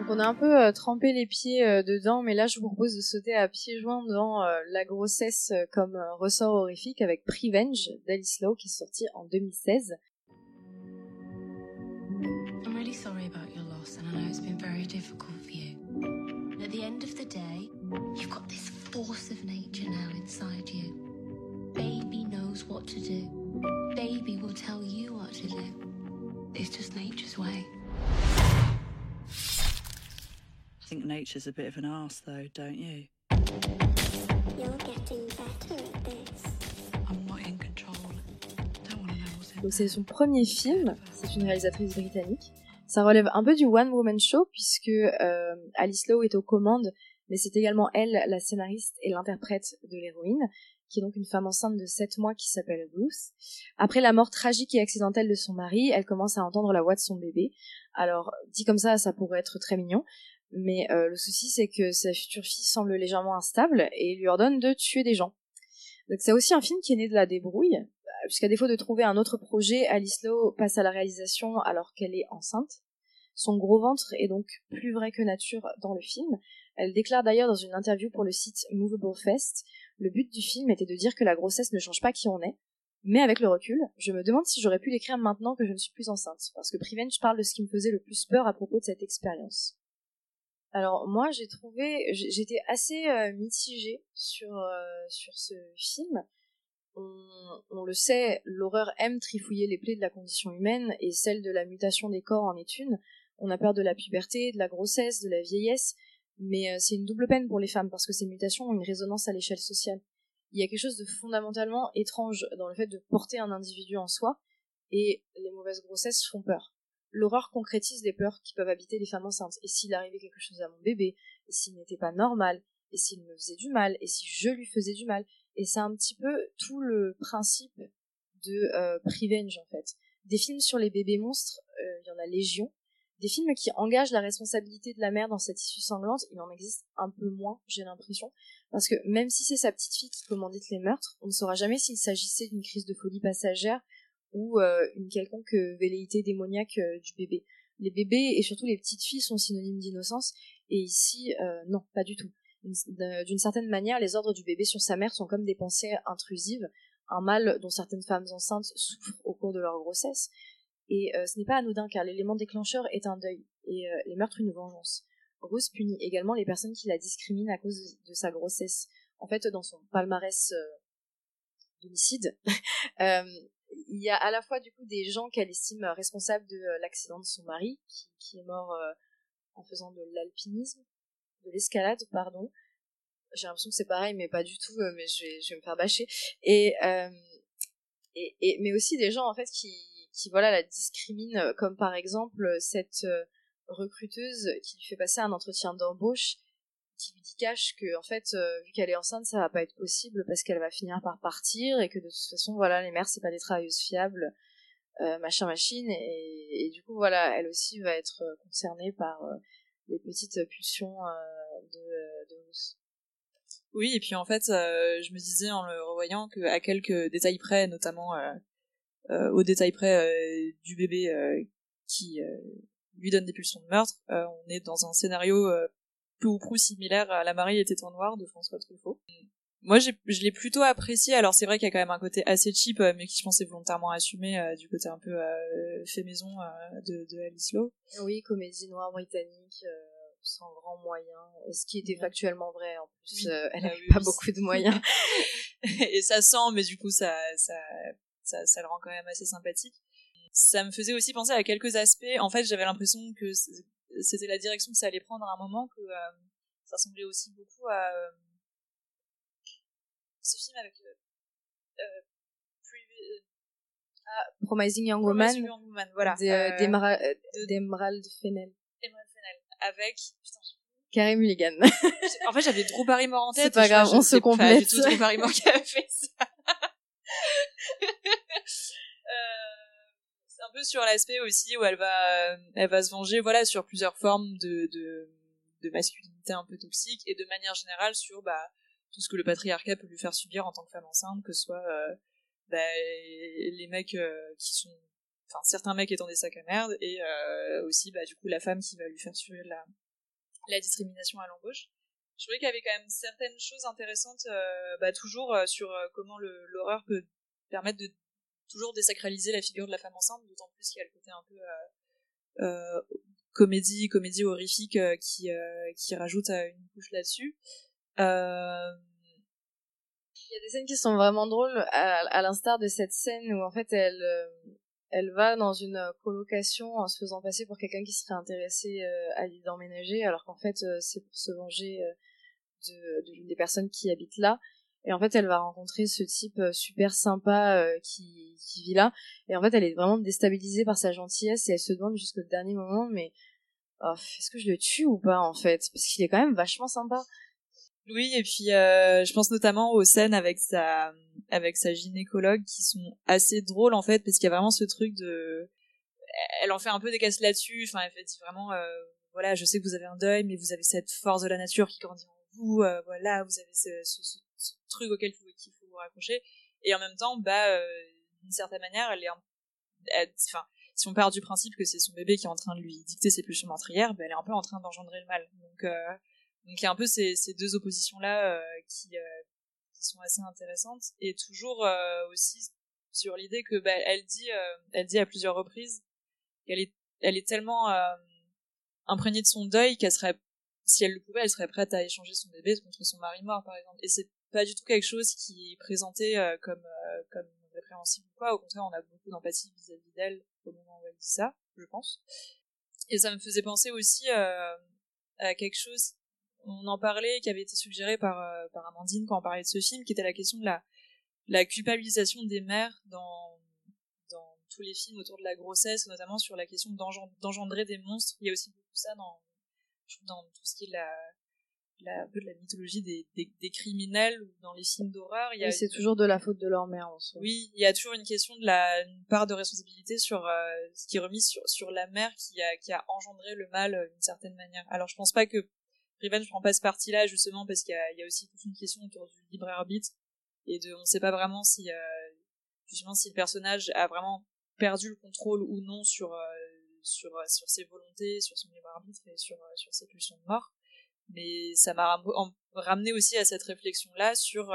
On a un peu euh, trempé les pieds euh, dedans, mais là je vous propose de sauter à pieds joints dans euh, la grossesse euh, comme ressort horrifique avec Prevenge d'Alice Lowe qui est sorti en 2016. I'm really sorry about your loss and I know it's been very difficult for you. At the end of the day, You've got this force of nature now inside you. Baby knows what to do. Baby will tell you what to do. It's just nature's way. Think nature's a bit of an arse, though, don't you? You're getting better at this. I'm not in control. Don't want to know what's in Donc c'est son premier film, c'est une réalisatrice britannique. Ça relève un peu du one woman show puisque euh, Alice Lowe est aux commandes mais c'est également elle, la scénariste et l'interprète de l'héroïne, qui est donc une femme enceinte de 7 mois qui s'appelle Ruth. Après la mort tragique et accidentelle de son mari, elle commence à entendre la voix de son bébé. Alors, dit comme ça, ça pourrait être très mignon, mais euh, le souci c'est que sa future fille semble légèrement instable et lui ordonne de tuer des gens. Donc c'est aussi un film qui est né de la débrouille, euh, puisqu'à défaut de trouver un autre projet, Alice Lowe passe à la réalisation alors qu'elle est enceinte. Son gros ventre est donc plus vrai que nature dans le film. Elle déclare d'ailleurs dans une interview pour le site Movable Fest, le but du film était de dire que la grossesse ne change pas qui on est, mais avec le recul, je me demande si j'aurais pu l'écrire maintenant que je ne suis plus enceinte, parce que Prevenge parle de ce qui me faisait le plus peur à propos de cette expérience. Alors moi j'ai trouvé, j'étais assez euh, mitigée sur euh, sur ce film. On, on le sait, l'horreur aime trifouiller les plaies de la condition humaine et celle de la mutation des corps en est une. On a peur de la puberté, de la grossesse, de la vieillesse, mais euh, c'est une double peine pour les femmes parce que ces mutations ont une résonance à l'échelle sociale. Il y a quelque chose de fondamentalement étrange dans le fait de porter un individu en soi et les mauvaises grossesses font peur l'horreur concrétise les peurs qui peuvent habiter les femmes enceintes. Et s'il arrivait quelque chose à mon bébé, et s'il n'était pas normal, et s'il me faisait du mal, et si je lui faisais du mal. Et c'est un petit peu tout le principe de euh, en fait. Des films sur les bébés monstres, euh, il y en a légion. Des films qui engagent la responsabilité de la mère dans cette issue sanglante, il en existe un peu moins, j'ai l'impression. Parce que même si c'est sa petite fille qui commandite les meurtres, on ne saura jamais s'il s'agissait d'une crise de folie passagère ou euh, une quelconque euh, velléité démoniaque euh, du bébé. Les bébés et surtout les petites filles sont synonymes d'innocence et ici non, pas du tout. D'une certaine manière, les ordres du bébé sur sa mère sont comme des pensées intrusives, un mal dont certaines femmes enceintes souffrent au cours de leur grossesse. Et ce n'est pas anodin car l'élément déclencheur est un deuil et les meurtres une vengeance. Rose punit également les personnes qui la discriminent à cause de, sa grossesse. En fait, dans son palmarès d'homicide, il y a à la fois du coup des gens qu'elle estime responsables de euh, l'accident de son mari, qui, est mort euh, en faisant de l'alpinisme, de l'escalade, pardon. J'ai l'impression que c'est pareil, mais pas du tout, euh, mais je vais, me faire bâcher. Et, et, et, mais aussi des gens en fait qui, qui voilà la discriminent, comme par exemple cette recruteuse qui lui fait passer un entretien d'embauche qui lui dit cache que en fait euh, vu qu'elle est enceinte ça va pas être possible parce qu'elle va finir par partir et que de toute façon voilà les mères c'est pas des travailleuses fiables euh, machin machine. Et, du coup voilà elle aussi va être euh, concernée par les petites pulsions de, de oui et puis en fait je me disais en le revoyant que à quelques détails près notamment au détail près du bébé qui lui donne des pulsions de meurtre on est dans un scénario peu ou prou similaire à La Marie était en noir de François Truffaut. Moi, je l'ai plutôt apprécié. Alors, c'est vrai qu'il y a quand même un côté assez cheap, euh, mais qui, je pense, est volontairement assumé euh, du côté un peu euh, fait maison de, de, Alice Lowe. Oui, comédie noire britannique, sans grand moyen. Ce qui était factuellement vrai, en plus. elle n'avait ah pas beaucoup de moyens. Et ça sent, mais du coup, ça, ça, ça, ça le rend quand même assez sympathique. Ça me faisait aussi penser à quelques aspects. En fait, j'avais l'impression que c'était la direction que ça allait prendre à un moment que euh, ça ressemblait aussi beaucoup à euh, ce film avec euh, ah, Promising Young Woman, Young Woman voilà d'Emerald Fennel. Emerald Fennel avec putain, Carey Mulligan. En fait j'avais Drew Barrymore en tête c'est pas grave on se complète. c'est Drew Barrymore qui a fait ça un peu sur l'aspect aussi où elle va, elle va se venger, voilà, sur plusieurs formes de, de, masculinité un peu toxique et de manière générale sur bah, tout ce que le patriarcat peut lui faire subir en tant que femme enceinte, que ce soit euh, bah, les mecs euh, qui sont, enfin certains mecs étant des sacs à merde et euh, aussi bah du coup la femme qui va lui faire subir la, la discrimination à l'embauche. Je trouvais qu'il y avait quand même certaines choses intéressantes, bah, toujours sur comment l'horreur peut permettre de toujours désacraliser la figure de la femme enceinte, d'autant plus qu'il y a le côté un peu euh, euh, comédie, comédie horrifique euh, qui qui rajoute une couche là-dessus. Il y a des scènes qui sont vraiment drôles, à, l'instar de cette scène où en fait elle elle va dans une colocation en se faisant passer pour quelqu'un qui serait intéressé à l'île d'emménager, alors qu'en fait c'est pour se venger de, des personnes qui habitent là. Et en fait, elle va rencontrer ce type euh, super sympa euh, qui, qui vit là. Et en fait, elle est vraiment déstabilisée par sa gentillesse et elle se demande jusqu'au dernier moment, mais oh, est-ce que je le tue ou pas en fait? Parce qu'il est quand même vachement sympa. Oui, et puis euh, je pense notamment aux scènes avec sa avec sa gynécologue qui sont assez drôles en fait parce qu'il y a vraiment ce truc de elle en fait un peu des casses là-dessus. Enfin, elle fait vraiment voilà, je sais que vous avez un deuil, mais vous avez cette force de la nature qui grandit en vous. voilà, vous avez ce, truc auquel faut, qu'il faut vous raccrocher. Et en même temps, bah, d'une certaine manière, elle est, enfin, si on part du principe que c'est son bébé qui est en train de lui dicter ses pulsions meurtrières, bah, elle est un peu en train d'engendrer le mal. Donc, donc il y a un peu ces, deux oppositions là qui, qui sont assez intéressantes et toujours aussi sur l'idée que bah, elle dit, elle dit à plusieurs reprises qu'elle est, elle est tellement imprégnée de son deuil qu'elle serait, si elle le pouvait, elle serait prête à échanger son bébé contre son mari mort, par exemple. Et c'est pas du tout quelque chose qui est présenté euh, comme, euh, comme répréhensible ou quoi. Au contraire, on a beaucoup d'empathie vis-à-vis d'elle au moment où elle dit ça, je pense. Et ça me faisait penser aussi euh, à quelque chose, on en parlait, qui avait été suggéré par, par Amandine quand on parlait de ce film, qui était la question de la, la culpabilisation des mères dans tous les films autour de la grossesse, notamment sur la question d'engendrer des monstres. Il y a aussi beaucoup ça dans, dans tout ce qui est la, la, de la mythologie des, des, criminels ou dans les films d'horreur. Oui, c'est toujours de la faute de leur mère en soi. Oui, il y a toujours une question de la une part de responsabilité sur euh, ce qui est remis sur, sur la mère qui a, qui a engendré le mal euh, d'une certaine manière. Alors je pense pas que Revenge prend pas ce parti-là justement parce qu'il y, y a, aussi toute une question autour du libre arbitre et de on sait pas vraiment si euh, justement si le personnage a vraiment perdu le contrôle ou non sur sur sur ses volontés, sur son libre arbitre et sur sur ses pulsions de mort. Mais ça m'a ramené aussi à cette réflexion là sur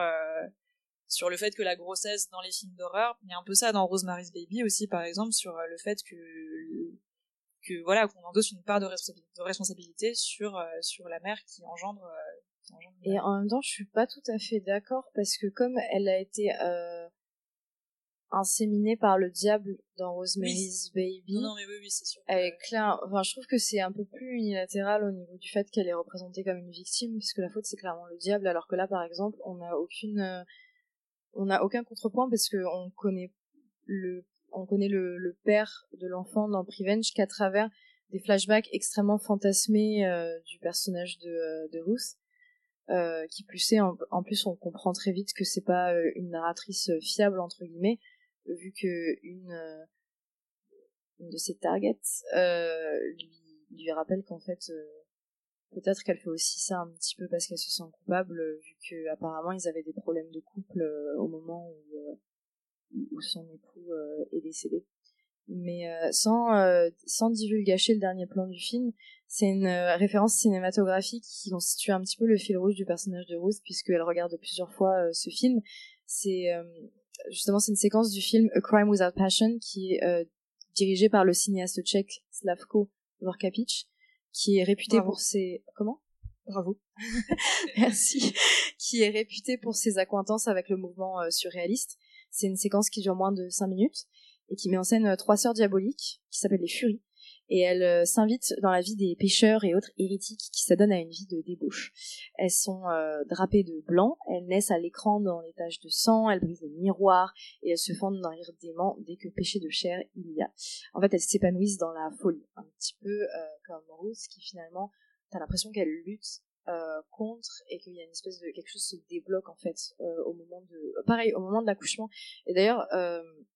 sur le fait que la grossesse dans les films d'horreur, il y a un peu ça dans Rosemary's Baby aussi par exemple sur le fait que que voilà qu'on endosse une part de, de responsabilité sur sur la mère qui engendre, qui engendre et en même temps je suis pas tout à fait d'accord parce que comme elle a été euh, inséminée par le diable dans Rosemary's Baby. Non, mais oui, oui, c'est sûr. Elle est claire. Enfin, je trouve que c'est un peu plus unilatéral au niveau du fait qu'elle est représentée comme une victime, parce que la faute c'est clairement le diable, alors que là, par exemple, on n'a aucune, euh, on n'a aucun contrepoint parce que on connaît le, on connaît le, le père de l'enfant dans Prevenge qu'à travers des flashbacks extrêmement fantasmés euh, du personnage de, euh, de Ruth. Euh, qui plus est, en, en, plus on comprend très vite que c'est pas une narratrice fiable entre guillemets, vu que une, euh, une de ses targets euh, lui, lui rappelle qu'en fait euh, peut-être qu'elle fait aussi ça un petit peu parce qu'elle se sent coupable vu que apparemment ils avaient des problèmes de couple au moment où, où son époux est décédé. Mais sans sans divulgacher le dernier plan du film c'est une référence cinématographique qui constitue un petit peu le fil rouge du personnage de Ruth puisqu'elle regarde plusieurs fois ce film. C'est justement, c'est une séquence du film A Crime Without Passion qui est euh, dirigé par le cinéaste tchèque Slavko Vorkapic, qui est réputé pour ses comment? Bravo. Merci. qui est réputé pour ses accointances avec le mouvement euh, surréaliste. C'est une séquence qui dure moins de 5 minutes et qui met en scène euh, trois sœurs diaboliques qui s'appellent les Furies et elles euh, s'invitent dans la vie des pêcheurs et autres hérétiques qui s'adonnent à une vie de débauche. Elles sont euh, drapées de blanc, elles naissent à l'écran dans les taches de sang, elles brisent les miroirs et elles se fendent d'un rire dément dès que péché de chair il y a. En fait, elles s'épanouissent dans la folie, un petit peu euh, comme Ruth qui finalement, t'as l'impression qu'elle lutte contre et qu'il y a une espèce de quelque chose se débloque en fait au moment de pareil au moment de l'accouchement et d'ailleurs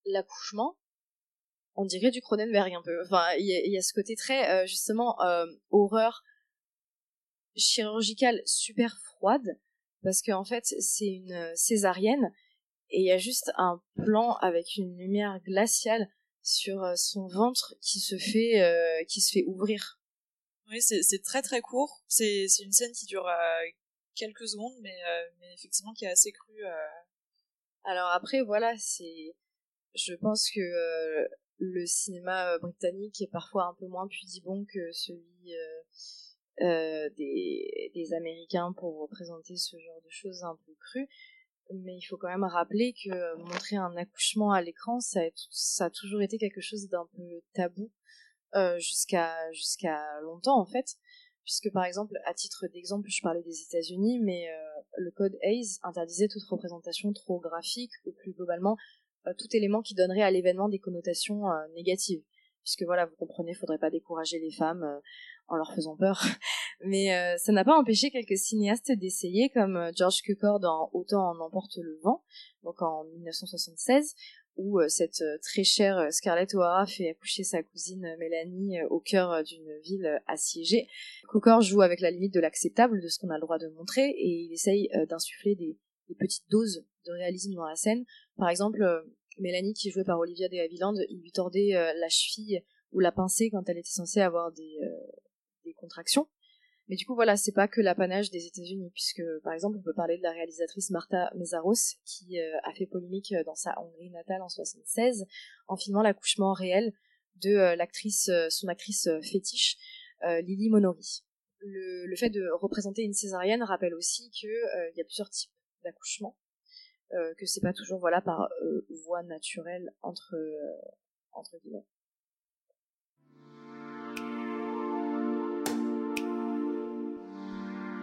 l'accouchement on dirait du Cronenberg un peu. Enfin, il y, a ce côté très euh, justement euh, horreur chirurgicale super froide parce qu'en fait c'est une euh, césarienne et il y a juste un plan avec une lumière glaciale sur son ventre qui se fait qui se fait ouvrir. Oui, c'est très très court. C'est une scène qui dure quelques secondes, mais mais effectivement qui est assez crue. Alors après voilà, c'est je pense que le cinéma euh, britannique est parfois un peu moins pudibond que celui euh, euh, des, Américains pour représenter ce genre de choses un peu crues. Mais il faut quand même rappeler que montrer un accouchement à l'écran, ça, a toujours été quelque chose d'un peu tabou jusqu'à jusqu'à longtemps en fait puisque par exemple, à titre d'exemple, je parlais des États-Unis, mais le code Hayes interdisait toute représentation trop graphique ou plus globalement tout élément qui donnerait à l'événement des connotations euh, négatives. Puisque voilà, vous comprenez, faudrait pas décourager les femmes euh, en leur faisant peur. Mais ça n'a pas empêché quelques cinéastes d'essayer, comme George Cukor dans Autant en emporte le vent, donc en 1976, où cette très chère Scarlett O'Hara fait accoucher sa cousine Mélanie au cœur d'une ville assiégée. Cukor joue avec la limite de l'acceptable, de ce qu'on a le droit de montrer, et il essaye d'insuffler des, des petites doses de réalisme dans la scène. Par exemple, euh, Mélanie, qui jouée par Olivia de Havilland, il lui tordait euh, la cheville ou la pincée quand elle était censée avoir des, euh, des contractions. Mais du coup, voilà, c'est pas que l'apanage des États-Unis, puisque par exemple, on peut parler de la réalisatrice Marta Mézaros, qui a fait polémique dans sa Hongrie natale en 76, en filmant l'accouchement réel de l'actrice, son actrice fétiche, Lily Monori. Le, le fait de représenter une césarienne rappelle aussi que euh, il y a plusieurs types d'accouchement, euh, que c'est pas toujours par euh, voie naturelle entre euh, entre guillemets.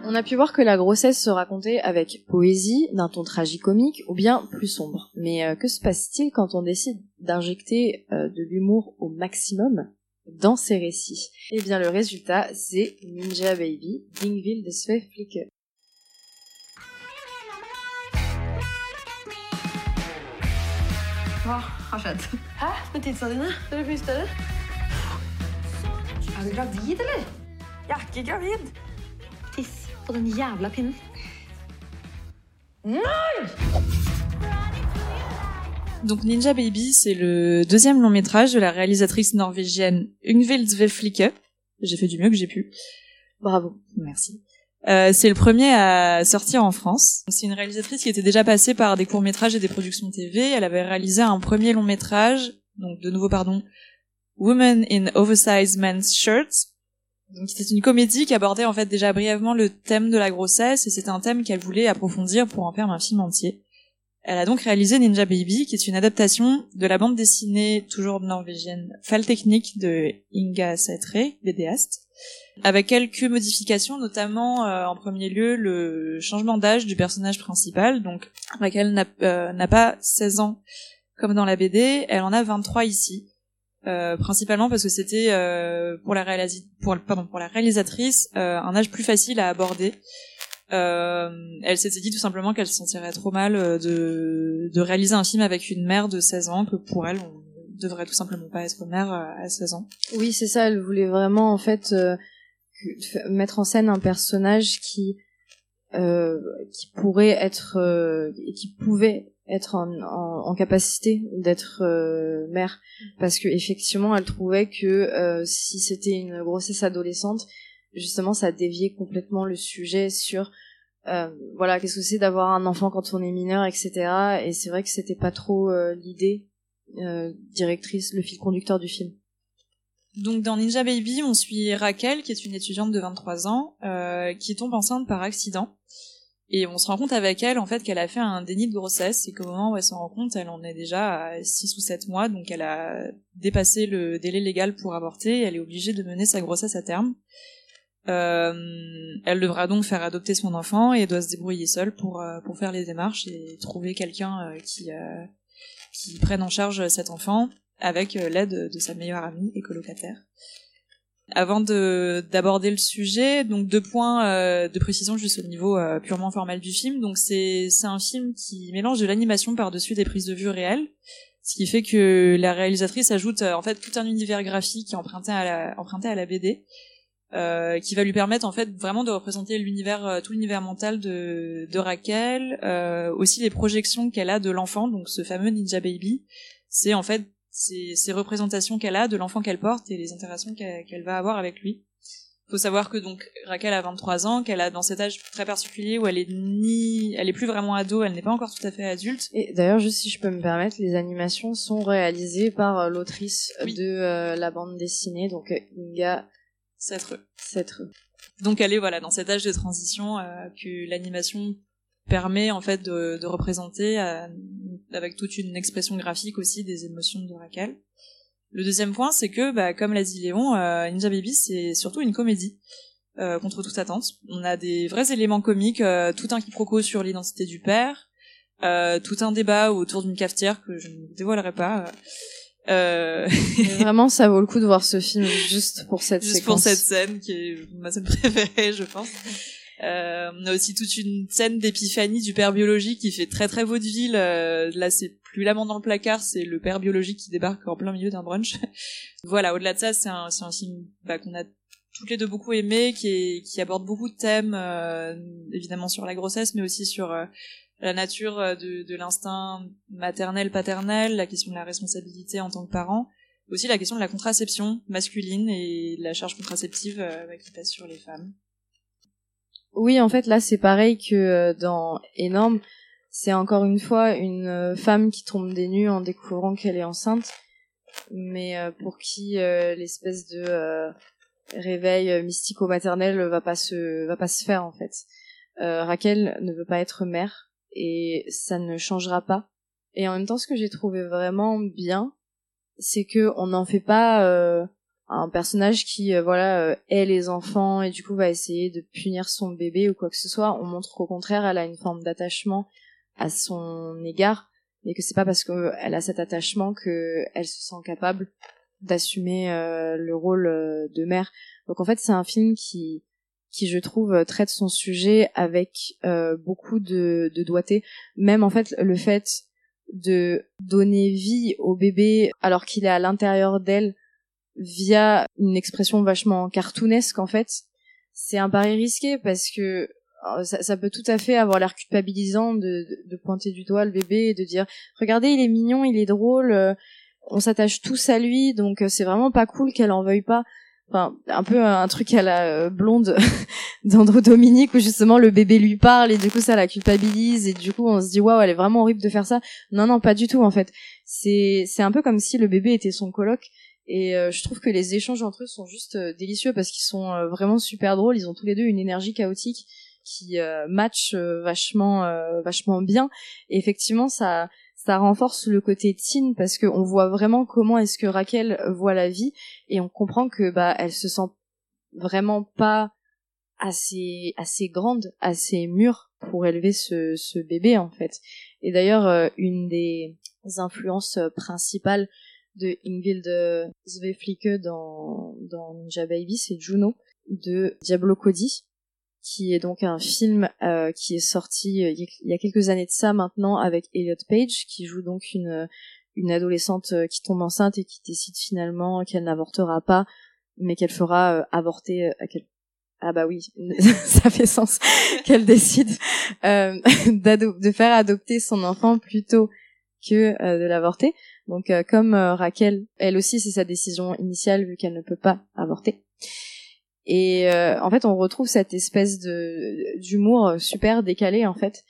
On a pu voir que la grossesse se racontait avec poésie, d'un ton tragicomique ou bien plus sombre. Mais que se passe-t-il quand on décide d'injecter de l'humour au maximum dans ces récits? Eh bien le résultat, c'est Ninja Baby, Dingville de Hva? Har skjedd? Hæ? Med tidsa dine? Dere puster det? Er du gravid, eller? Jeg er ikke gravid. Tiss på den jævla pinnen. Nei! Donc Ninja Baby, c'est le deuxième long métrage de la réalisatrice norvégienne Yngvild Sveflicke. J'ai fait du mieux que j'ai pu. Bravo. Merci. Euh, c'est le premier à sortir en France. C'est une réalisatrice qui était déjà passée par des courts-métrages et des productions TV. Elle avait réalisé un premier long-métrage, donc de nouveau pardon, Women in Oversized Men's Shirts. Donc c'était une comédie qui abordait en fait déjà brièvement le thème de la grossesse et c'était un thème qu'elle voulait approfondir pour en faire un film entier. Elle a donc réalisé Ninja Baby, qui est une adaptation de la bande dessinée toujours norvégienne Fall Technique de Inga Sætre, vidéaste, avec quelques modifications, notamment euh, en premier lieu le changement d'âge du personnage principal. Donc Raquel n'a euh, n'a pas 16 ans comme dans la BD, elle en a 23 ici. Euh, principalement parce que c'était pour la réalisatrice un âge plus facile à aborder. Elle s'était dit tout simplement qu'elle se sentirait trop mal de, de réaliser un film avec une mère de 16 ans, que pour elle, on devrait tout simplement pas être mère euh, à 16 ans. Oui, c'est ça. Elle voulait vraiment en fait euh, mettre en scène un personnage qui euh, qui pourrait être euh, qui pouvait être en, en, capacité d'être mère parce que effectivement elle trouvait que si c'était une grossesse adolescente justement ça déviait complètement le sujet sur voilà qu'est-ce que c'est d'avoir un enfant quand on est mineur etc et c'est vrai que c'était pas trop l'idée euh, directrice le fil conducteur du film Donc dans Ninja Baby, on suit Raquel, qui est une étudiante de 23 ans, euh, qui tombe enceinte par accident. Et on se rend compte avec elle, en fait, qu'elle a fait un déni de grossesse, et qu'au moment où elle s'en rend compte, elle en est déjà à 6 ou 7 mois, donc elle a dépassé le délai légal pour avorter, et elle est obligée de mener sa grossesse à terme. Euh, elle devra donc faire adopter son enfant, et doit se débrouiller seule pour, pour faire les démarches, et trouver quelqu'un qui, qui prenne en charge cet enfant, avec euh, l'aide de sa meilleure amie et colocataire. Avant de d'aborder le sujet, donc deux points euh, de précision juste au niveau euh, purement formel du film. Donc c'est un film qui mélange de l'animation par-dessus des prises de vue réelles, ce qui fait que la réalisatrice ajoute en fait tout un univers graphique emprunté à emprunté à la BD. Euh, qui va lui permettre en fait vraiment de représenter l'univers euh, tout l'univers mental de de Raquel euh, aussi les projections qu'elle a de l'enfant donc ce fameux ninja baby c'est en fait ces, ces représentations qu'elle a de l'enfant qu'elle porte et les interactions qu'elle qu'elle va avoir avec lui. Faut savoir que donc Raquel a 23 ans, qu'elle a dans cet âge très particulier où elle est ni, elle est plus vraiment ado, elle n'est pas encore tout à fait adulte. Et d'ailleurs, juste si je peux me permettre, les animations sont réalisées par euh, l'autrice Oui. de euh, la bande dessinée, donc euh, Inga Sætre. Sætre. Donc elle est voilà dans cet âge de transition euh, que l'animation permet en fait de, de représenter euh, avec toute une expression graphique aussi des émotions de Raquel. Le deuxième point, c'est que, bah, comme l'a dit Léon, euh, Ninja Baby, c'est surtout une comédie, euh, contre toute attente. On a des vrais éléments comiques, euh, tout un quiproquo sur l'identité du père, tout un débat autour d'une cafetière que je ne dévoilerai pas. Euh, vraiment, ça vaut le coup de voir ce film juste pour cette juste séquence. pour cette scène qui est ma scène préférée, je pense. Euh, on a aussi toute une scène d'épiphanie du père biologique qui fait très très vaudeville. Euh, là, c'est plus l'amant dans le placard, c'est le père biologique qui débarque en plein milieu d'un brunch. voilà, au-delà de ça, c'est un, c'est un film bah, qu'on a toutes les deux beaucoup aimé, qui, est, qui aborde beaucoup de thèmes, euh, évidemment sur la grossesse, mais aussi sur euh, la nature euh, de, de l'instinct maternel paternel la question de la responsabilité en tant que parent aussi la question de la contraception masculine et la charge contraceptive euh, qui passe sur les femmes Oui, en fait, là, c'est pareil que euh, dans Énorme. C'est encore une fois une femme qui tombe des nues en découvrant qu'elle est enceinte, mais pour qui l'espèce de réveil mystico-maternel va pas se va pas se faire en fait. Euh, Raquel ne veut pas être mère et ça ne changera pas. Et en même temps, ce que j'ai trouvé vraiment bien, c'est que on n'en fait pas euh, un personnage qui euh, voilà euh, hait les enfants et du coup va essayer de punir son bébé ou quoi que ce soit. On montre qu'au contraire, elle a une forme d'attachement à son égard, mais que c'est pas parce qu'elle a cet attachement que elle se sent capable d'assumer euh, le rôle de mère. Donc en fait, c'est un film qui qui je trouve euh, traite son sujet avec euh, beaucoup de, de doigté. Même en fait le fait de donner vie au bébé alors qu'il est à l'intérieur d'elle via une expression vachement cartoonesque en fait, c'est un pari risqué parce que euh, ça, peut tout à fait avoir l'air culpabilisant de, de, de pointer du doigt le bébé et de dire regardez il est mignon, il est drôle, euh, on s'attache tous à lui donc c'est vraiment pas cool qu'elle en veuille pas. Enfin, un peu un truc à la euh, blonde d'Andrew Dominique où justement le bébé lui parle et du coup ça la culpabilise et du coup on se dit waouh elle est vraiment horrible de faire ça. Non non pas du tout en fait. C'est c'est un peu comme si le bébé était son coloc et euh, je trouve que les échanges entre eux sont juste euh, délicieux parce qu'ils sont vraiment super drôles. Ils ont tous les deux une énergie chaotique qui match vachement vachement bien. Et effectivement ça ça renforce le côté teen parce que on voit vraiment comment est-ce que Raquel voit la vie et on comprend que bah elle se sent vraiment pas assez assez grande, assez mûre pour élever ce ce bébé en fait. Et d'ailleurs euh, une des influences euh, principales de Ingvild Sveflicke dans dans Ninja Baby, c'est Juno de Diablo Cody qui est donc un film euh, qui est sorti euh, il y a quelques années de ça maintenant avec Elliot Page qui joue donc une une adolescente euh, qui tombe enceinte et qui décide finalement qu'elle n'avortera pas mais qu'elle fera euh, avorter euh, qu'elle ah bah oui, ça fait sens qu'elle décide euh, de faire adopter son enfant plutôt que de l'avorter. Donc comme Raquel, elle aussi c'est sa décision initiale vu qu'elle ne peut pas avorter. Et euh, en fait, on retrouve cette espèce de d'humour super décalé en fait,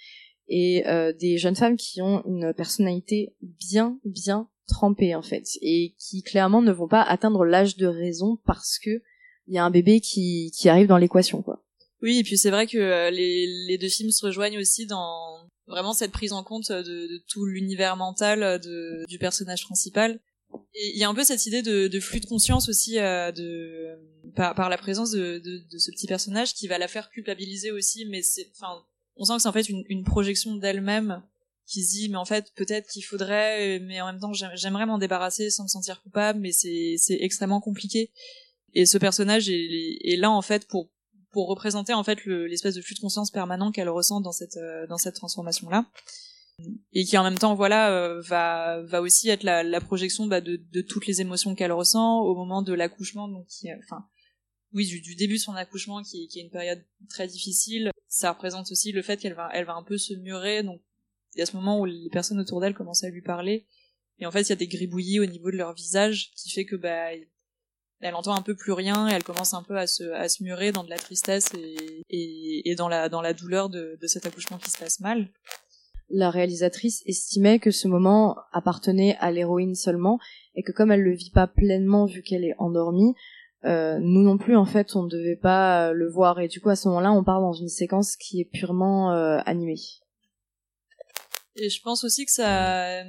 et euh, des jeunes femmes qui ont une personnalité bien bien trempée en fait, et qui clairement ne vont pas atteindre l'âge de raison parce que il y a un bébé qui qui arrive dans l'équation quoi. Oui, et puis c'est vrai que euh, les, les deux films se rejoignent aussi dans vraiment cette prise en compte de, de tout l'univers mental euh, de, du personnage principal. Il y a un peu cette idée de, flux de conscience aussi euh, par, la présence de, ce petit personnage qui va la faire culpabiliser aussi, mais on sent que c'est en fait une, projection d'elle-même qui se dit mais en fait peut-être qu'il faudrait mais en même temps j'aime- j'aimerais m'en débarrasser sans me sentir coupable mais c'est extrêmement compliqué. Et ce personnage est, là en fait pour représenter en fait le- l'espèce de flux de conscience permanent qu'elle ressent dans cette euh, dans cette transformation là et qui en même temps voilà euh, va va aussi être la, projection bah, de, toutes les émotions qu'elle ressent au moment de l'accouchement donc euh, enfin oui du, début de son accouchement qui, qui est une période très difficile ça représente aussi le fait qu'elle va elle va un peu se murer donc il y a ce moment où les personnes autour d'elle commencent à lui parler et en fait il y a des gribouillis au niveau de leur visage qui fait que bah elle entend un peu plus rien et elle commence un peu à se, à se murer dans de la tristesse et, et, et dans la, dans la douleur de, de cet accouchement qui se passe mal. La réalisatrice estimait que ce moment appartenait à l'héroïne seulement et que comme elle le vit pas pleinement vu qu'elle est endormie, euh, nous non plus en fait on ne devait pas euh, le voir et du coup à ce moment-là on part dans une séquence qui est purement euh, animée. Et je pense aussi que ça,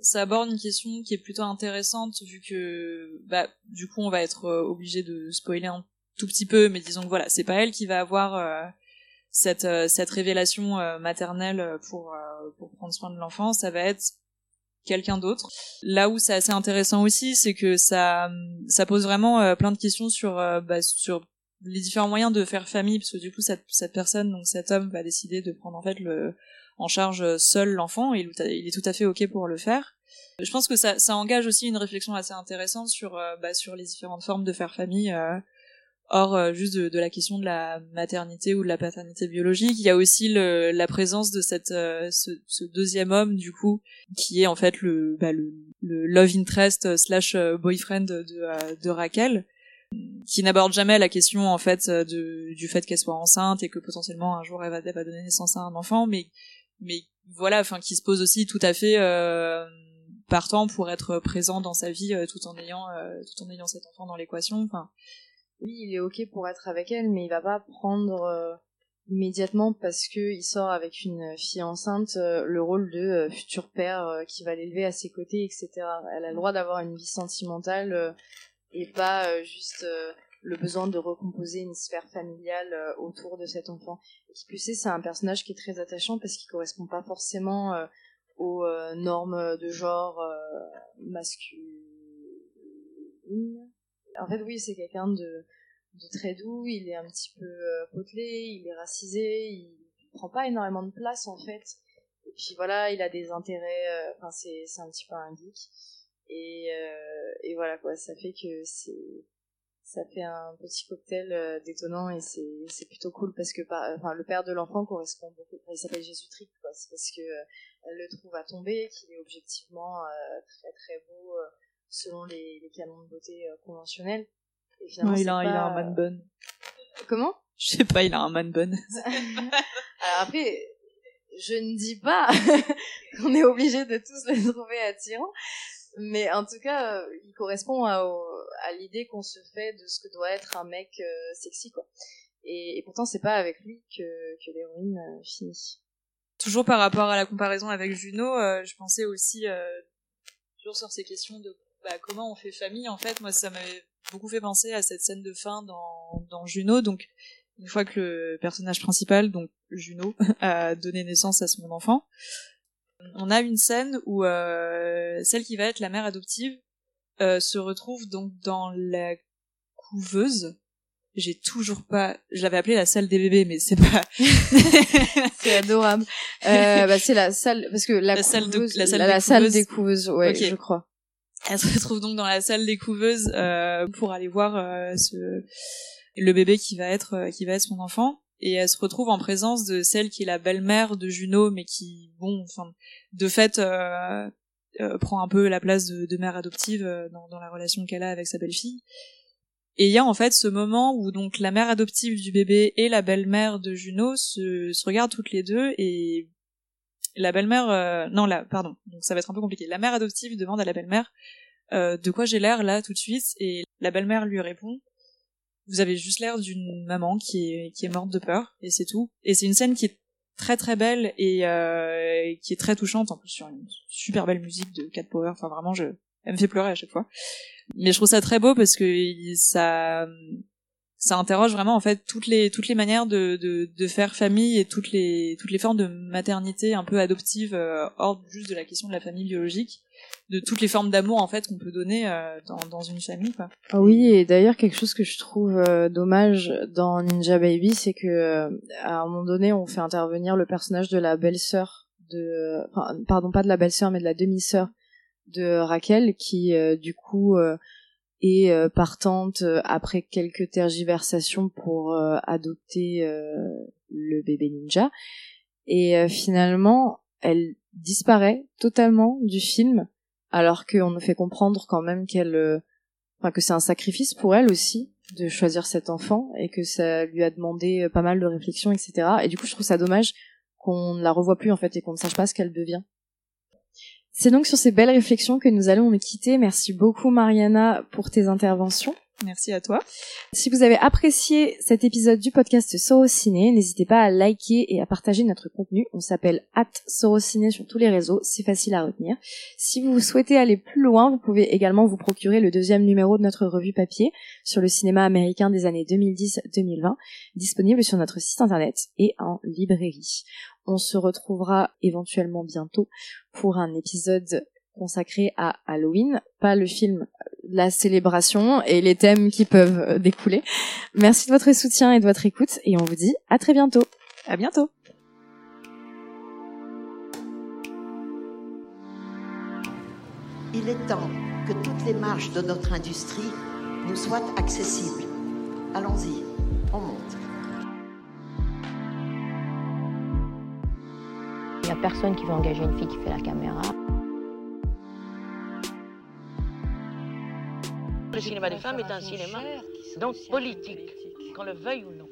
ça aborde une question qui est plutôt intéressante vu que, bah, du coup, on va être obligé de spoiler un tout petit peu, mais disons que voilà, c'est pas elle qui va avoir cette euh, cette révélation euh, maternelle pour euh, pour prendre soin de l'enfant, ça va être quelqu'un d'autre. Là où c'est assez intéressant aussi, c'est que ça ça pose vraiment plein de questions sur bah, sur les différents moyens de faire famille, parce que du coup cette cette personne, donc cet homme, va décider de prendre en fait le en charge seul l'enfant et il est tout à fait ok pour le faire. Je pense que ça, ça engage aussi une réflexion assez intéressante sur, bah, sur les différentes formes de faire famille. euh, hors euh, juste de, de la question de la maternité ou de la paternité biologique. Il y a aussi le, la présence de cette euh, ce, ce deuxième homme du coup qui est en fait le bah, le, le love interest slash euh, boyfriend de, de, Raquel qui n'aborde jamais la question en fait de, du fait qu'elle soit enceinte et que potentiellement un jour elle va, elle va donner naissance à un enfant, mais mais voilà, enfin qui se pose aussi tout à fait euh, partant pour être présent dans sa vie tout en ayant euh, tout en ayant cet enfant dans l'équation. Enfin, oui, il est ok pour être avec elle, mais il va pas prendre euh, immédiatement parce que il sort avec une fille enceinte euh, le rôle de euh, futur père qui va l'élever à ses côtés, etc. Elle a le droit d'avoir une vie sentimentale et pas juste le besoin de recomposer une sphère familiale autour de cet enfant. Et qui plus est, c'est un personnage qui est très attachant parce qu'il correspond pas forcément aux normes de genre masculines. En fait, oui, c'est quelqu'un de, très doux, il est un petit peu euh, potelé, il est racisé, il prend pas énormément de place en fait. Et puis voilà, il a des intérêts, euh, enfin c'est un petit peu un geek. Et, euh, voilà quoi, ça fait que ça fait un petit cocktail détonnant et c'est plutôt cool parce que enfin le père de l'enfant correspond beaucoup il s'appelle Jésus Trick quoi c'est parce que elle le trouve à tomber qu'il est objectivement très très beau selon les, les canons de beauté euh, conventionnels et finalement, il a un- il a un man bun. comment? Je sais pas, il a un man bun. alors après je ne dis pas qu'on est obligé de tous les trouver attirants mais en tout cas, euh, il correspond à, à l'idée qu'on se fait de ce que doit être un mec euh, sexy, quoi. Et, et pourtant, c'est pas avec lui que, que l'héroïne euh, finit. Toujours par rapport à la comparaison avec Juno, euh, je pensais aussi euh, toujours sur ces questions de bah, comment on fait famille. En fait, moi, ça m'avait beaucoup fait penser à cette scène de fin dans, dans Juno. Donc, une fois que le personnage principal, donc Juno, a donné naissance à son enfant, on a une scène où euh, celle qui va être la mère adoptive euh, se retrouve donc dans la couveuse. J'ai toujours pas, je l'avais appelée la salle des bébés, mais c'est pas. c'est adorable. Euh, bah, c'est la salle, parce que la, La salle de- couveuse- la salle la, des la salle couveuses. des couveuses, ouais, je crois. Elle se retrouve donc dans la salle des couveuses euh, pour aller voir euh, ce, le bébé qui va être euh, qui va être son enfant. Et elle se retrouve en présence de celle qui est la belle-mère de Juno mais qui bon enfin de fait euh, euh, prend un peu la place de, de mère adoptive euh, dans, dans la relation qu'elle a avec sa belle-fille. Et il y a en fait ce moment où donc la mère adoptive du bébé et la belle-mère de Juno se, se regardent toutes les deux et la belle-mère euh, non là pardon donc ça va être un peu compliqué. La mère adoptive demande à la belle-mère euh, de quoi j'ai l'air là tout de suite et la belle-mère lui répond vous avez juste l'air d'une maman qui est qui est morte de peur et c'est tout. Et c'est une scène qui est très très belle et euh, qui est très touchante. En plus sur une super belle musique de Cat Power enfin vraiment je elle me fait pleurer à chaque fois. Mais je trouve ça très beau parce que ça ça interroge vraiment en fait toutes les toutes les manières de, de, faire famille et toutes les toutes les formes de maternité un peu adoptive euh, hors juste de la question de la famille biologique de toutes les formes d'amour en fait qu'on peut donner euh, dans, dans une famille quoi. Ah oui, et d'ailleurs quelque chose que je trouve euh, dommage dans Ninja Baby, c'est que euh, à un moment donné, on fait intervenir le personnage de la belle-sœur de, pardon, pas de la belle-sœur, mais de la demi-sœur de Raquel, qui du coup est euh, partante euh, après quelques tergiversations pour euh, adopter euh, le bébé ninja, et euh, finalement, elle disparaît totalement du film, alors qu'on nous fait comprendre quand même qu'elle enfin que c'est un sacrifice pour elle aussi de choisir cet enfant et que ça lui a demandé pas mal de réflexion, etc. Et du coup, je trouve ça dommage qu'on ne la revoie plus en fait et qu'on ne sache pas ce qu'elle devient. C'est donc sur ces belles réflexions que nous allons nous quitter. Merci beaucoup Mariana pour tes interventions. Merci à toi. Si vous avez apprécié cet épisode du podcast Sorociné, n'hésitez pas à liker et à partager notre contenu. On s'appelle at Sorociné sur tous les réseaux, c'est facile à retenir. Si vous souhaitez aller plus loin, vous pouvez également vous procurer le deuxième numéro de notre revue papier sur le cinéma américain des années 2010-2020, disponible sur notre site internet et en librairie. On se retrouvera éventuellement bientôt pour un épisode consacré à Halloween, pas le film, la célébration et les thèmes qui peuvent euh, découler. Merci de votre soutien et de votre écoute et on vous dit à très bientôt. À bientôt. Il est temps que toutes les marges de notre industrie nous soient accessibles. Allons-y, on monte. Il n'y a personne qui veut engager une fille qui fait la caméra. Le cinéma des femmes est un cinéma donc politique, qu'on le veuille ou non.